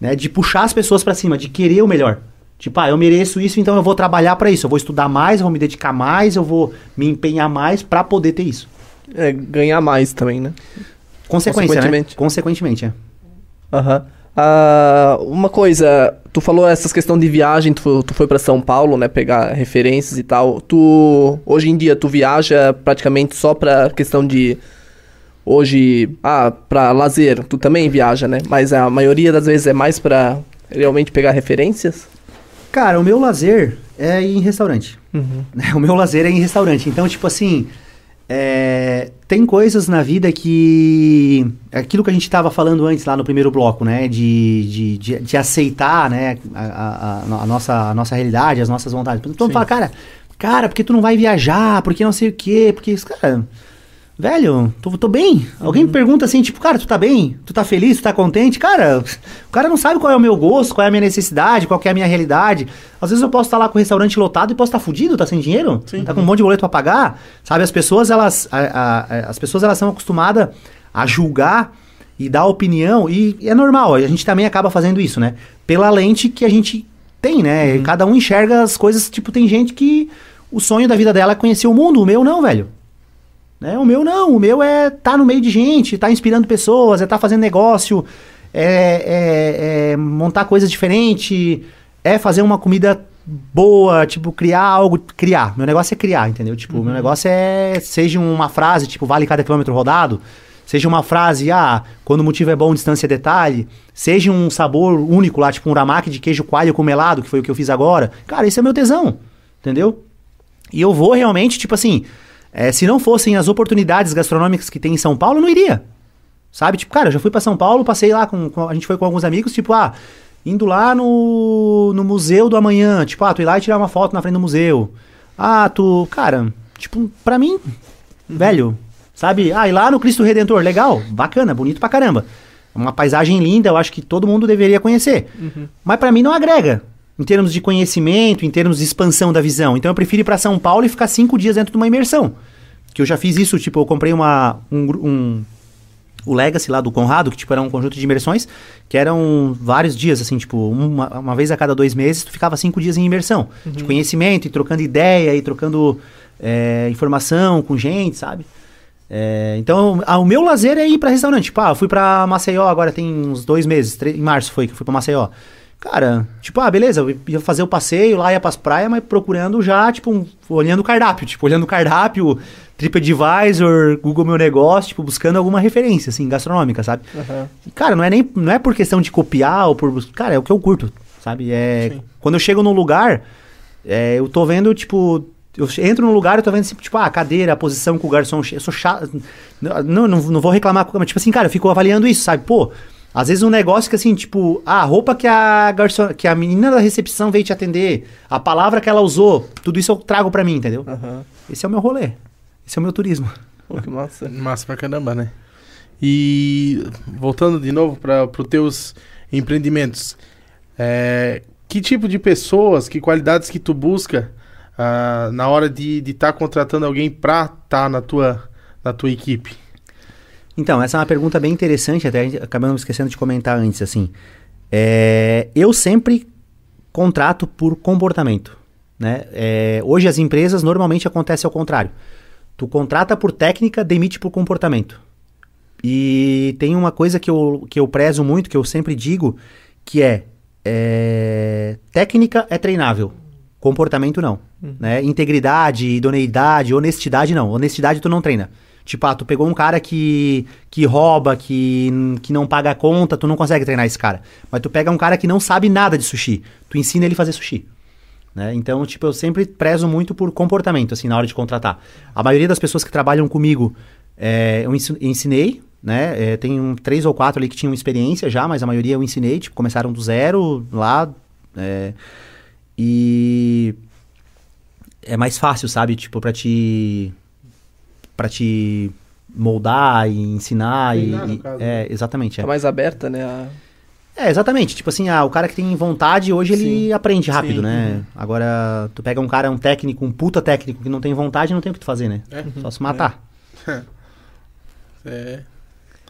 né? De puxar as pessoas para cima, de querer o melhor. Tipo, ah, eu mereço isso, então eu vou trabalhar para isso, eu vou estudar mais, eu vou me dedicar mais, eu vou me empenhar mais para poder ter isso. É, ganhar mais também, né? Consequência, Consequentemente. né? Consequentemente, é. Aham. Ah, uma coisa, tu falou essas questão de viagem, tu, tu foi pra São Paulo, né, pegar referências e tal. Tu, hoje em dia, tu viaja praticamente só pra questão de, hoje, ah, pra lazer, tu também viaja, né? Mas a maioria das vezes é mais pra realmente pegar referências? Cara, o meu lazer é ir em restaurante. né? [laughs] O meu lazer é ir em restaurante. Então, tipo assim, é, tem coisas na vida que. Aquilo que a gente estava falando antes lá no primeiro bloco, né? De, de, de, de aceitar, né? A, a- a- nossa, a nossa realidade, as nossas vontades. Mundo fala, cara, cara, por que tu não vai viajar? Por que não sei o quê? Porque, cara. Velho, tô, tô bem. Alguém me pergunta assim, tipo, cara, tu tá bem? Tu tá feliz? Tu tá contente? Cara, o cara não sabe qual é o meu gosto, qual é a minha necessidade, qual é a minha realidade. Às vezes eu posso estar lá com o restaurante lotado e posso estar fudido, tá sem dinheiro, tá com um monte de boleto pra pagar. Sabe, as pessoas, elas, a- a- a- as pessoas, elas são acostumadas a julgar e dar opinião, e, e é normal, a gente também acaba fazendo isso, né? Pela lente que a gente tem, né? Cada um enxerga as coisas, tipo, tem gente que o sonho da vida dela é conhecer o mundo, o meu não, velho. Né? O meu não, o meu é tá no meio de gente, tá inspirando pessoas, é tá fazendo negócio, é, é- é montar coisas diferentes, é fazer uma comida boa, tipo, criar algo, criar. Meu negócio é criar, entendeu? Tipo, meu negócio é, seja uma frase, tipo, vale cada quilômetro rodado, seja uma frase, ah, quando o motivo é bom, distância é detalhe, seja um sabor único lá, tipo um ramaki de queijo coalho com melado, que foi o que eu fiz agora. Cara, esse é meu tesão, entendeu? E eu vou realmente, tipo assim, é, se não fossem as oportunidades gastronômicas que tem em São Paulo, eu não iria. Sabe? Tipo, cara, eu já fui pra São Paulo, passei lá com, com- A gente foi com alguns amigos, tipo, ah, indo lá no, no Museu do Amanhã. Tipo, ah, tu ir lá e tirar uma foto na frente do museu. Ah, tu. Cara, tipo, pra mim, velho, sabe? Ah, e lá no Cristo Redentor, legal, bacana, bonito pra caramba. Uma paisagem linda, eu acho que todo mundo deveria conhecer. Mas pra mim não agrega. Em termos de conhecimento, em termos de expansão da visão. Então eu prefiro ir pra São Paulo e ficar cinco dias dentro de uma imersão. Que eu já fiz isso, tipo, eu comprei uma, um, um, o Legacy lá do Conrado, que tipo era um conjunto de imersões, que eram vários dias, assim, tipo, uma, uma vez a cada dois meses, tu ficava cinco dias em imersão. De conhecimento, e trocando ideia, e trocando é, informação com gente, sabe? É, então, o meu lazer é ir pra restaurante. Tipo, ah, eu fui pra Maceió agora tem uns dois meses, em março foi que eu fui pra Maceió. Cara, tipo, ah, beleza, eu ia fazer o passeio lá, ia pras praias, mas procurando já, tipo, um- olhando o cardápio, tipo, olhando o cardápio, TripAdvisor, Google Meu Negócio, tipo, buscando alguma referência, assim, gastronômica, sabe? E, Cara, não é nem não é por questão de copiar ou por. Cara, é o que eu curto, sabe? É, Sim. quando eu chego num lugar, é, eu tô vendo, tipo. Eu entro num lugar e tô vendo, assim, tipo, ah, a cadeira, a posição que o garçom. Eu sou chato. Não, não, não vou reclamar, mas, tipo assim, cara, eu fico avaliando isso, sabe? Pô, às vezes um negócio que, assim, tipo, ah, a roupa que a garçom, que a menina da recepção veio te atender, a palavra que ela usou, tudo isso eu trago pra mim, entendeu? Aham. Esse é o meu rolê. Esse é o meu turismo. Pô, que massa. [laughs] Massa pra caramba, né? E voltando de novo para os teus empreendimentos, é, que tipo de pessoas, que qualidades que tu busca ah, na hora de estar contratando alguém pra estar na tua, na tua equipe? Então, essa é uma pergunta bem interessante, até acabamos esquecendo de comentar antes, assim. É, eu sempre contrato por comportamento, né? É, hoje as empresas normalmente acontece ao contrário. Tu contrata por técnica, demite por comportamento. E tem uma coisa que eu, que eu prezo muito, que eu sempre digo, que é, é, técnica é treinável, comportamento não. Né? Integridade, idoneidade, honestidade não. Honestidade tu não treina. Tipo, ah, tu pegou um cara que, que rouba, que, que não paga a conta, tu não consegue treinar esse cara. Mas tu pega um cara que não sabe nada de sushi, tu ensina ele a fazer sushi. Né? Então, tipo, eu sempre prezo muito por comportamento, assim, na hora de contratar. A maioria das pessoas que trabalham comigo, é, eu ensi- ensinei, né? É, tem um, três ou quatro ali que tinham experiência já, mas a maioria eu ensinei, tipo, começaram do zero lá. é, e é mais fácil, sabe? Tipo, pra te. Pra te moldar e ensinar. E, Treinar, e- caso, é, exatamente. É. Tá mais aberta, né? a- É, exatamente. Tipo assim, ah, o cara que tem vontade, hoje ele Sim. aprende rápido, Sim, né? Agora, tu pega um cara, um técnico, um puta técnico que não tem vontade, não tem o que tu fazer, né? É. Só se matar. É. [laughs]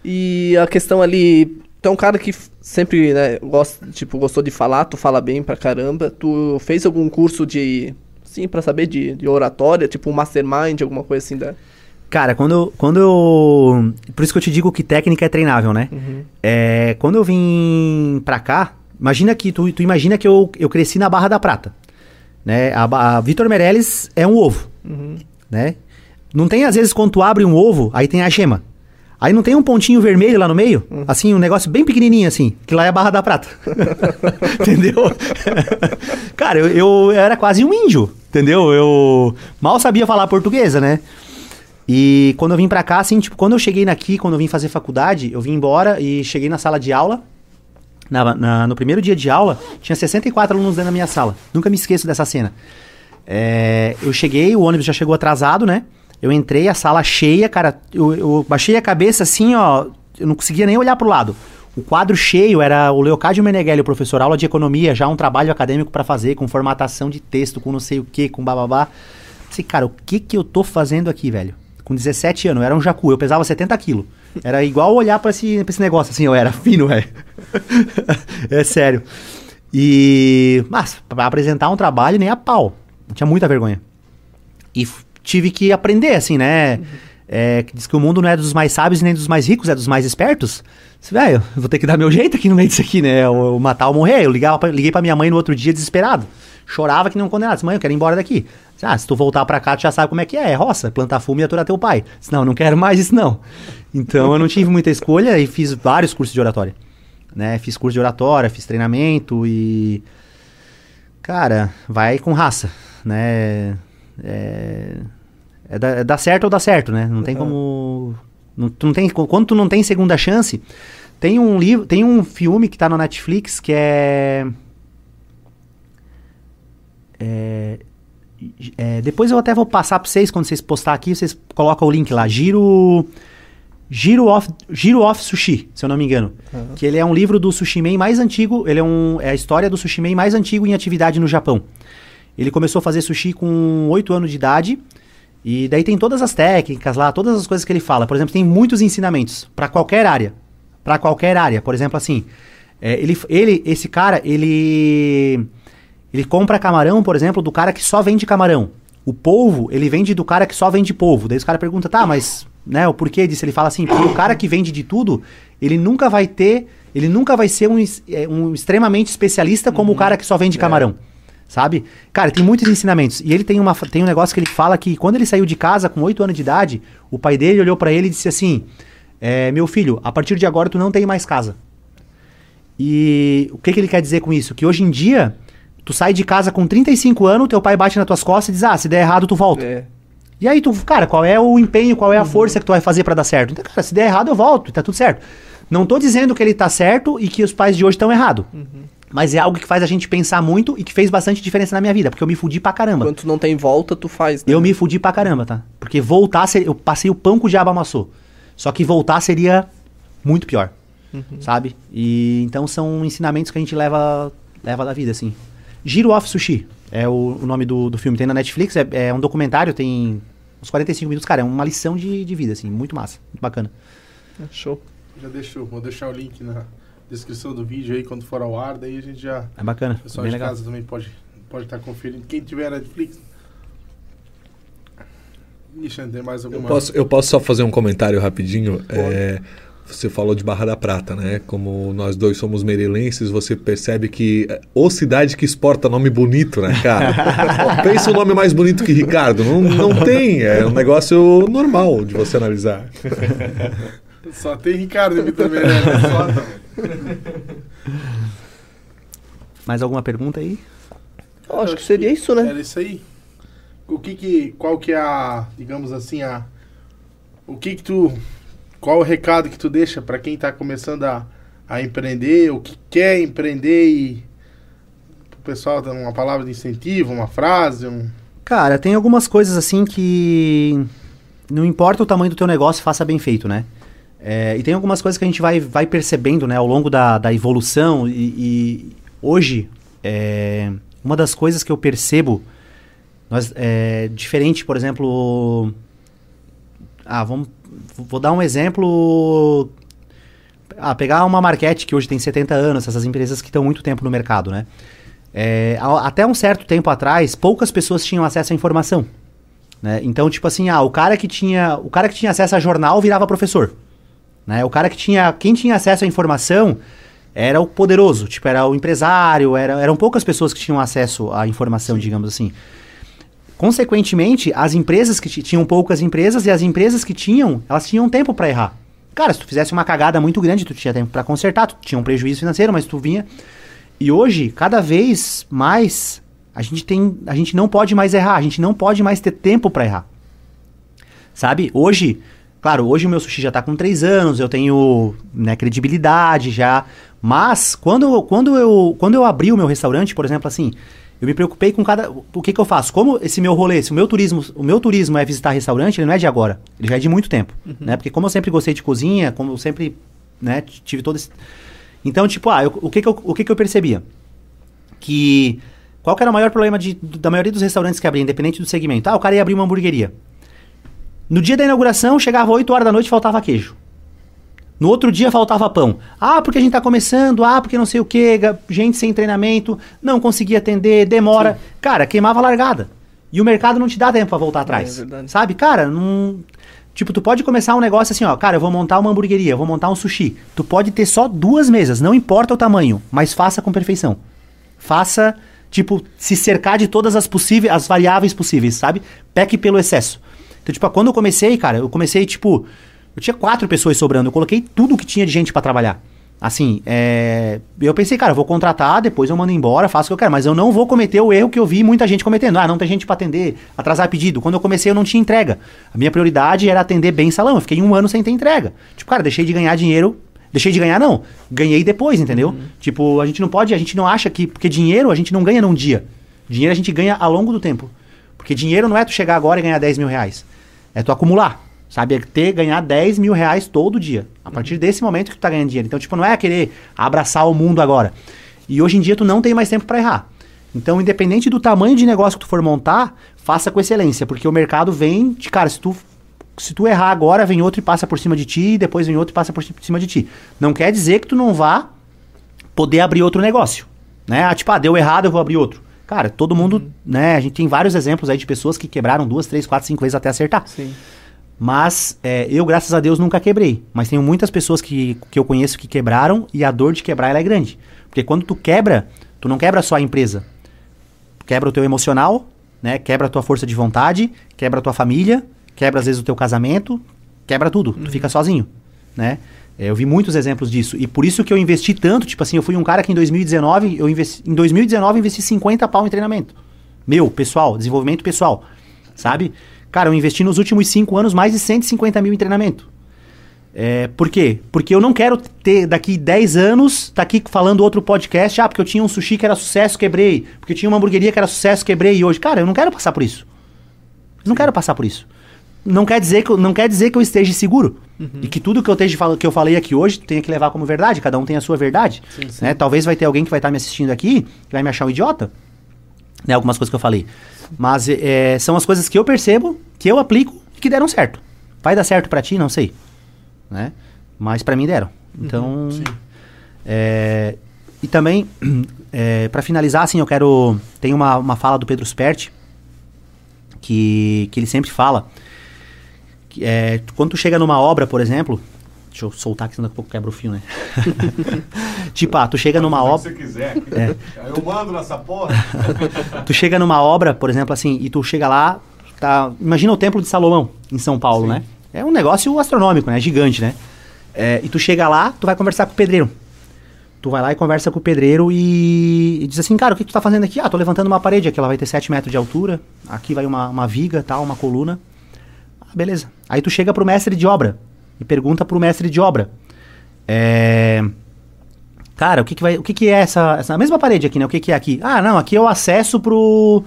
E a questão ali. Tu é um cara que sempre, né, gosta, tipo, gostou de falar, tu fala bem pra caramba. Tu fez algum curso de. Sim, pra saber de, de oratória, tipo um mastermind, alguma coisa assim da. Cara, quando eu, quando eu. Por isso que eu te digo que técnica é treinável, né? É, quando eu vim pra cá, imagina que tu, tu imagina que eu, eu cresci na Barra da Prata. Né? A, a Vitor Meirelles é um ovo. Né? Não tem, às vezes, quando tu abre um ovo, aí tem a gema. Aí não tem um pontinho vermelho lá no meio? Assim, um negócio bem pequenininho assim, que lá é a Barra da Prata. [laughs] entendeu? Cara, eu, eu era quase um índio, entendeu? Eu mal sabia falar portuguesa, né? E quando eu vim pra cá, assim, tipo, quando eu cheguei aqui, quando eu vim fazer faculdade, eu vim embora e cheguei na sala de aula. Na- na- no primeiro dia de aula, tinha 64 alunos dentro da minha sala. Nunca me esqueço dessa cena. É, eu cheguei, o ônibus já chegou atrasado, né? Eu entrei, a sala cheia, cara. Eu, eu baixei a cabeça assim, ó. Eu não conseguia nem olhar pro lado. O quadro cheio era o Leocádio Meneghelli, o professor, aula de economia, já um trabalho acadêmico pra fazer, com formatação de texto, com não sei o que, com bababá. Pensei, cara, o que que eu tô fazendo aqui, velho? Com 17 anos, eu era um jacu, eu pesava 70 quilos. Era igual olhar pra esse, pra esse negócio, assim, eu era fino, velho. [laughs] é sério. E. Mas, pra apresentar um trabalho, nem a pau. Eu tinha muita vergonha. E tive que aprender, assim, né? É, que diz que o mundo não é dos mais sábios nem dos mais ricos, é dos mais espertos. Velho, eu vou ter que dar meu [laughs] jeito aqui no meio disso aqui, né? Ou matar ou morrer. Eu ligava pra, liguei pra minha mãe no outro dia desesperado. Chorava que não condenado. Disse, mãe, eu quero ir embora daqui. Ah, se tu voltar pra cá, tu já sabe como é que é. É roça, plantar fumo e aturar teu pai. Disse, não, não quero [laughs] mais isso não. Então eu não tive muita escolha e fiz vários cursos de oratória. Né? Fiz curso de oratória, fiz treinamento e... Cara, vai com raça, né? É, é, é dar certo ou dar certo, né? Não tem como... Não, tu não tem, quando tu não tem segunda chance, tem um livro, tem um filme que tá na Netflix que é... É, é, depois eu até vou passar pra vocês, quando vocês postar aqui, vocês colocam o link lá, Giro... Giro of, Giro of Sushi, se eu não me engano. Que ele é um livro do Sushi Man mais antigo, ele é, um, é a história do Sushi Man mais antigo em atividade no Japão. Ele começou a fazer sushi com 8 anos de idade, e daí tem todas as técnicas lá, todas as coisas que ele fala. Por exemplo, tem muitos ensinamentos para qualquer área. Para qualquer área. Por exemplo, assim, é, ele, ele, esse cara, ele ele compra camarão, por exemplo, do cara que só vende camarão. O polvo, ele vende do cara que só vende polvo. Daí os cara pergunta, tá, mas, né, o porquê disso? Ele fala assim, porque o cara que vende de tudo, ele nunca vai ter, ele nunca vai ser um, é, um extremamente especialista como o cara que só vende camarão. Sabe? Cara, tem muitos ensinamentos. E ele tem, uma, tem um negócio que ele fala que quando ele saiu de casa com 8 anos de idade, o pai dele olhou pra ele e disse assim: é, Meu filho, a partir de agora tu não tem mais casa. E o que, que ele quer dizer com isso? Que hoje em dia, tu sai de casa com 35 anos, teu pai bate nas tuas costas e diz: Ah, se der errado, tu volta. É. E aí tu, cara, qual é o empenho, qual é a força que tu vai fazer pra dar certo? Então, cara, se der errado, eu volto, tá tudo certo. Não tô dizendo que ele tá certo e que os pais de hoje estão errados. Mas é algo que faz a gente pensar muito e que fez bastante diferença na minha vida, porque eu me fudi pra caramba. Quando tu não tem volta, tu faz, né? Eu me fudi pra caramba, tá? Porque voltar, seria, eu passei o pão que o diabo amassou. Só que voltar seria muito pior, sabe? E então são ensinamentos que a gente leva, leva da vida, assim. Giro Off Sushi é o, o nome do, do filme. Tem na Netflix, é, é um documentário, tem uns 45 minutos. Cara, é uma lição de, de vida, assim, muito massa, muito bacana. Show. Já deixo, vou deixar o link na descrição do vídeo aí quando for ao ar, daí a gente já. É bacana, O pessoal bem de legal. casa também pode pode estar conferindo. Quem tiver Netflix. Alexandre, tem mais Eu alguma posso, eu posso só fazer um comentário rapidinho? É, você falou de Barra da Prata, né? Como nós dois somos meirelenses, você percebe que. é, Ô cidade que exporta nome bonito, né, cara? [laughs] Pensa um nome mais bonito que Ricardo. Não, não tem. É um negócio normal de você analisar. [laughs] Só tem Ricardo aqui também, né? Só. Mais alguma pergunta aí? Eu acho que seria isso, né? Era isso aí. O que que, qual que é a, digamos assim, a, o que que tu qual o recado que tu deixa para quem tá começando a, a empreender, ou que quer empreender e o pessoal dá uma palavra de incentivo, uma frase, um... Cara, tem algumas coisas assim que não importa o tamanho do teu negócio, faça bem feito, né? É, e tem algumas coisas que a gente vai, vai percebendo né, ao longo da, da evolução. E, e hoje, é, uma das coisas que eu percebo, nós, é, diferente, por exemplo. Ah, vamos, vou dar um exemplo. Ah, pegar uma Marquete que hoje tem 70 anos, essas empresas que estão muito tempo no mercado, né? É, até um certo tempo atrás, poucas pessoas tinham acesso à informação. Né? Então, tipo assim, ah, o cara que tinha, o cara que tinha acesso a jornal virava professor. Né? O cara que tinha, quem tinha acesso à informação era o poderoso, tipo, era o empresário, era, eram poucas pessoas que tinham acesso à informação, Sim. digamos assim. Consequentemente, as empresas que tinham poucas empresas e as empresas que tinham, elas tinham tempo para errar. Cara, se tu fizesse uma cagada muito grande, tu tinha tempo para consertar, tu tinha um prejuízo financeiro, mas tu vinha. E hoje, cada vez mais, a gente tem, a gente não pode mais errar, a gente não pode mais ter tempo para errar. Sabe? Hoje, Claro, hoje o meu sushi já está com 3 anos, eu tenho né, credibilidade já. Mas quando, quando, eu, quando eu abri o meu restaurante, por exemplo, assim, eu me preocupei com cada. O que, que eu faço? Como esse meu rolê, se o meu turismo, o meu turismo é visitar restaurante, ele não é de agora. Ele já é de muito tempo. Uhum. Né? Porque como eu sempre gostei de cozinha, como eu sempre né, tive todo esse. Então, tipo, ah, eu, o, que, que, eu, o que, que eu percebia? Que. Qual que era o maior problema de, da maioria dos restaurantes que abriam, independente do segmento? Ah, o cara ia abrir uma hamburgueria. No dia da inauguração, chegava 8 horas da noite e faltava queijo. No outro dia faltava pão. Ah, porque a gente tá começando, ah, porque não sei o que, gente sem treinamento, não conseguia atender, demora. Sim. Cara, queimava a largada. E o mercado não te dá tempo para voltar atrás. É, é sabe? Cara, não. Tipo, tu pode começar um negócio assim, ó, cara, eu vou montar uma hamburgueria, eu vou montar um sushi. Tu pode ter só duas mesas, não importa o tamanho, mas faça com perfeição. Faça, tipo, se cercar de todas as possíveis, as variáveis possíveis, sabe? Peque pelo excesso. Então, tipo, quando eu comecei, cara, eu comecei, tipo, eu tinha quatro pessoas sobrando, eu coloquei tudo que tinha de gente para trabalhar. Assim, é... eu pensei, cara, eu vou contratar, depois eu mando embora, faço o que eu quero, mas eu não vou cometer o erro que eu vi muita gente cometendo. Ah, não tem gente para atender, atrasar pedido. Quando eu comecei, eu não tinha entrega. A minha prioridade era atender bem salão. Eu fiquei um ano sem ter entrega. Tipo, cara, deixei de ganhar dinheiro. Deixei de ganhar, não. Ganhei depois, entendeu? Uhum. Tipo, a gente não pode, a gente não acha que. Porque dinheiro a gente não ganha num dia. Dinheiro a gente ganha ao longo do tempo. Porque dinheiro não é tu chegar agora e ganhar 10 mil reais. É tu acumular. Sabe? É ter, ganhar 10 mil reais todo dia. A partir uhum. desse momento que tu tá ganhando dinheiro. Então, tipo, não é querer abraçar o mundo agora. E hoje em dia tu não tem mais tempo para errar. Então, independente do tamanho de negócio que tu for montar, faça com excelência. Porque o mercado vem de, cara, se tu, se tu errar agora, vem outro e passa por cima de ti, e depois vem outro e passa por cima de ti. Não quer dizer que tu não vá poder abrir outro negócio. Né? Ah, tipo, ah, deu errado, eu vou abrir outro. Cara, todo mundo, uhum. né? A gente tem vários exemplos aí de pessoas que quebraram duas, três, quatro, cinco vezes até acertar. Sim. Mas é, eu, graças a Deus, nunca quebrei. Mas tenho muitas pessoas que, que eu conheço que quebraram e a dor de quebrar é grande. Porque quando tu quebra, tu não quebra só a empresa. Quebra o teu emocional, né? Quebra a tua força de vontade, quebra a tua família, quebra às vezes o teu casamento, quebra tudo. Uhum. Tu fica sozinho, né? É, eu vi muitos exemplos disso. E por isso que eu investi tanto. Tipo assim, eu fui um cara que em 2019, eu investi, em 2019 investi 50 pau em treinamento. Meu, pessoal, desenvolvimento pessoal. Sabe? Cara, eu investi nos últimos 5 anos mais de 150 mil em treinamento. É, por quê? Porque eu não quero ter daqui 10 anos, tá aqui falando outro podcast, ah, porque eu tinha um sushi que era sucesso, quebrei. Porque eu tinha uma hamburgueria que era sucesso, quebrei. E hoje, cara, eu não quero passar por isso. Eu não quero passar por isso não quer dizer que, não quer dizer que eu esteja seguro. Uhum. E que tudo que eu, esteja, que eu falei aqui hoje tenha que levar como verdade. Cada um tem a sua verdade. Sim, sim. Né? Talvez vai ter alguém que vai estar me assistindo aqui que vai me achar um idiota. Né? Algumas coisas que eu falei. Mas é, são as coisas que eu percebo, que eu aplico e que deram certo. Vai dar certo para ti? Não sei. Né? Mas para mim deram. Então. Uhum, é, e também, [clears throat] é, para finalizar, assim, eu quero. Tem uma, uma fala do Pedro Sperti que, que ele sempre fala é, quando tu chega numa obra, por exemplo, Deixa eu soltar que senão daqui a pouco quebra o fio, né? [laughs] tipo, ah, tu chega numa obra. Se você quiser. É. Eu mando nessa porra. [laughs] tu chega numa obra, por exemplo, assim, e tu chega lá, tá. Imagina o Templo de Salomão, em São Paulo, Sim. né? É um negócio astronômico, né? Gigante, né? É, e tu chega lá, tu vai conversar com o pedreiro. Tu vai lá e conversa com o pedreiro e, e, diz assim, cara, o que, que tu tá fazendo aqui? Ah, tô levantando uma parede aqui, ela vai ter 7 metros de altura. Aqui vai uma, uma viga, tal, uma coluna. Ah, beleza. Aí tu chega pro mestre de obra. E pergunta pro mestre de obra. É, Cara, o que, que, vai, o que, que é essa, essa mesma parede aqui, né? O que, que é aqui? Ah, não, aqui é o acesso pro,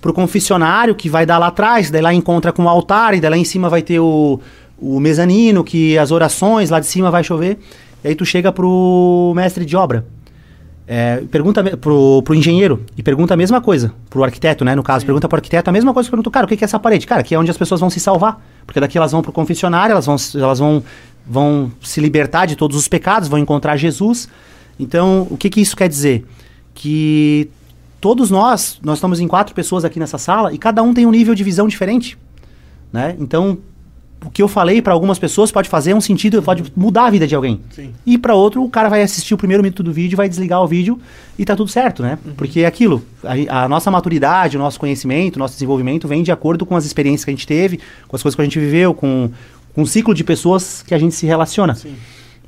pro confessionário que vai dar lá atrás, daí lá encontra com o altar, e daí lá em cima vai ter o, o mezanino, que as orações, lá de cima vai chover. E aí tu chega pro mestre de obra. É, pergunta pro, pro engenheiro e pergunta a mesma coisa pro arquiteto, né? No caso, pergunta pro arquiteto a mesma coisa pergunta, cara, o que que é essa parede? Cara, aqui é onde as pessoas vão se salvar. Porque daqui elas vão pro confessionário, elas vão, elas vão, vão se libertar de todos os pecados, vão encontrar Jesus. Então, o que que isso quer dizer? Que todos nós, nós estamos em quatro pessoas aqui nessa sala e cada um tem um nível de visão diferente, né? Então, o que eu falei para algumas pessoas pode fazer um sentido, pode mudar a vida de alguém. Sim. E para outro, o cara vai assistir o primeiro minuto do vídeo, vai desligar o vídeo e tá tudo certo, né? Porque é aquilo, a, a nossa maturidade, o nosso conhecimento, o nosso desenvolvimento vem de acordo com as experiências que a gente teve, com as coisas que a gente viveu, com, com o ciclo de pessoas que a gente se relaciona, Sim.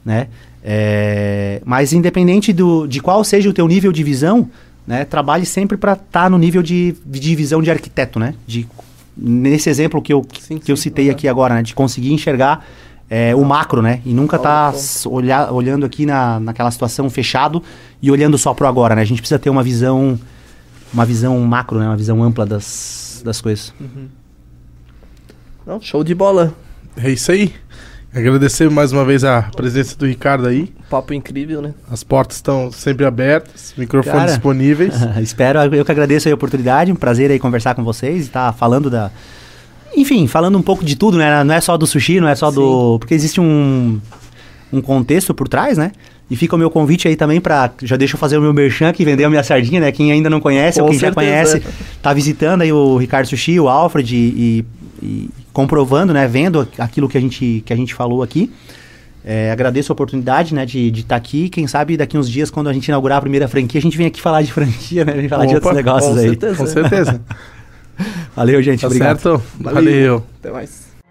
né? É, mas independente do, de qual seja o teu nível de visão, né? Trabalhe sempre para estar no nível de, de visão de arquiteto, né? De, nesse exemplo que eu, Sim, que eu sim, citei aham. aqui agora, né? De conseguir enxergar é, o macro, né? E nunca tá olhar, olhando aqui na, naquela situação fechado e olhando só pro agora, né? A gente precisa ter uma visão, uma visão macro, né? Uma visão ampla das, das coisas. Não, show de bola. É isso aí. Agradecer mais uma vez a presença do Ricardo aí. Papo incrível, né? As portas estão sempre abertas, microfones Cara. disponíveis. [laughs] Espero, eu que agradeço aí a oportunidade, um prazer aí conversar com vocês e estar falando da. Enfim, falando um pouco de tudo, né? Não é só do sushi, não é só do. Porque existe um, um contexto por trás, né? E fica o meu convite aí também pra. Já deixa eu fazer o meu merchan aqui, vender a minha sardinha, né? Quem ainda não conhece ou Com quem já certeza. conhece, tá visitando aí o Ricardo Sushi, o Alfred e, e- e comprovando, né? Vendo aquilo que a gente, que a gente falou aqui. É, agradeço a oportunidade, né, de estar aqui. Quem sabe daqui uns dias, quando a gente inaugurar a primeira franquia, a gente vem aqui falar de franquia, né? Vem falar de Opa, outros negócios com aí. certeza. Com certeza. [laughs] Valeu, gente. Tá obrigado. certo? Valeu. Valeu. Até mais.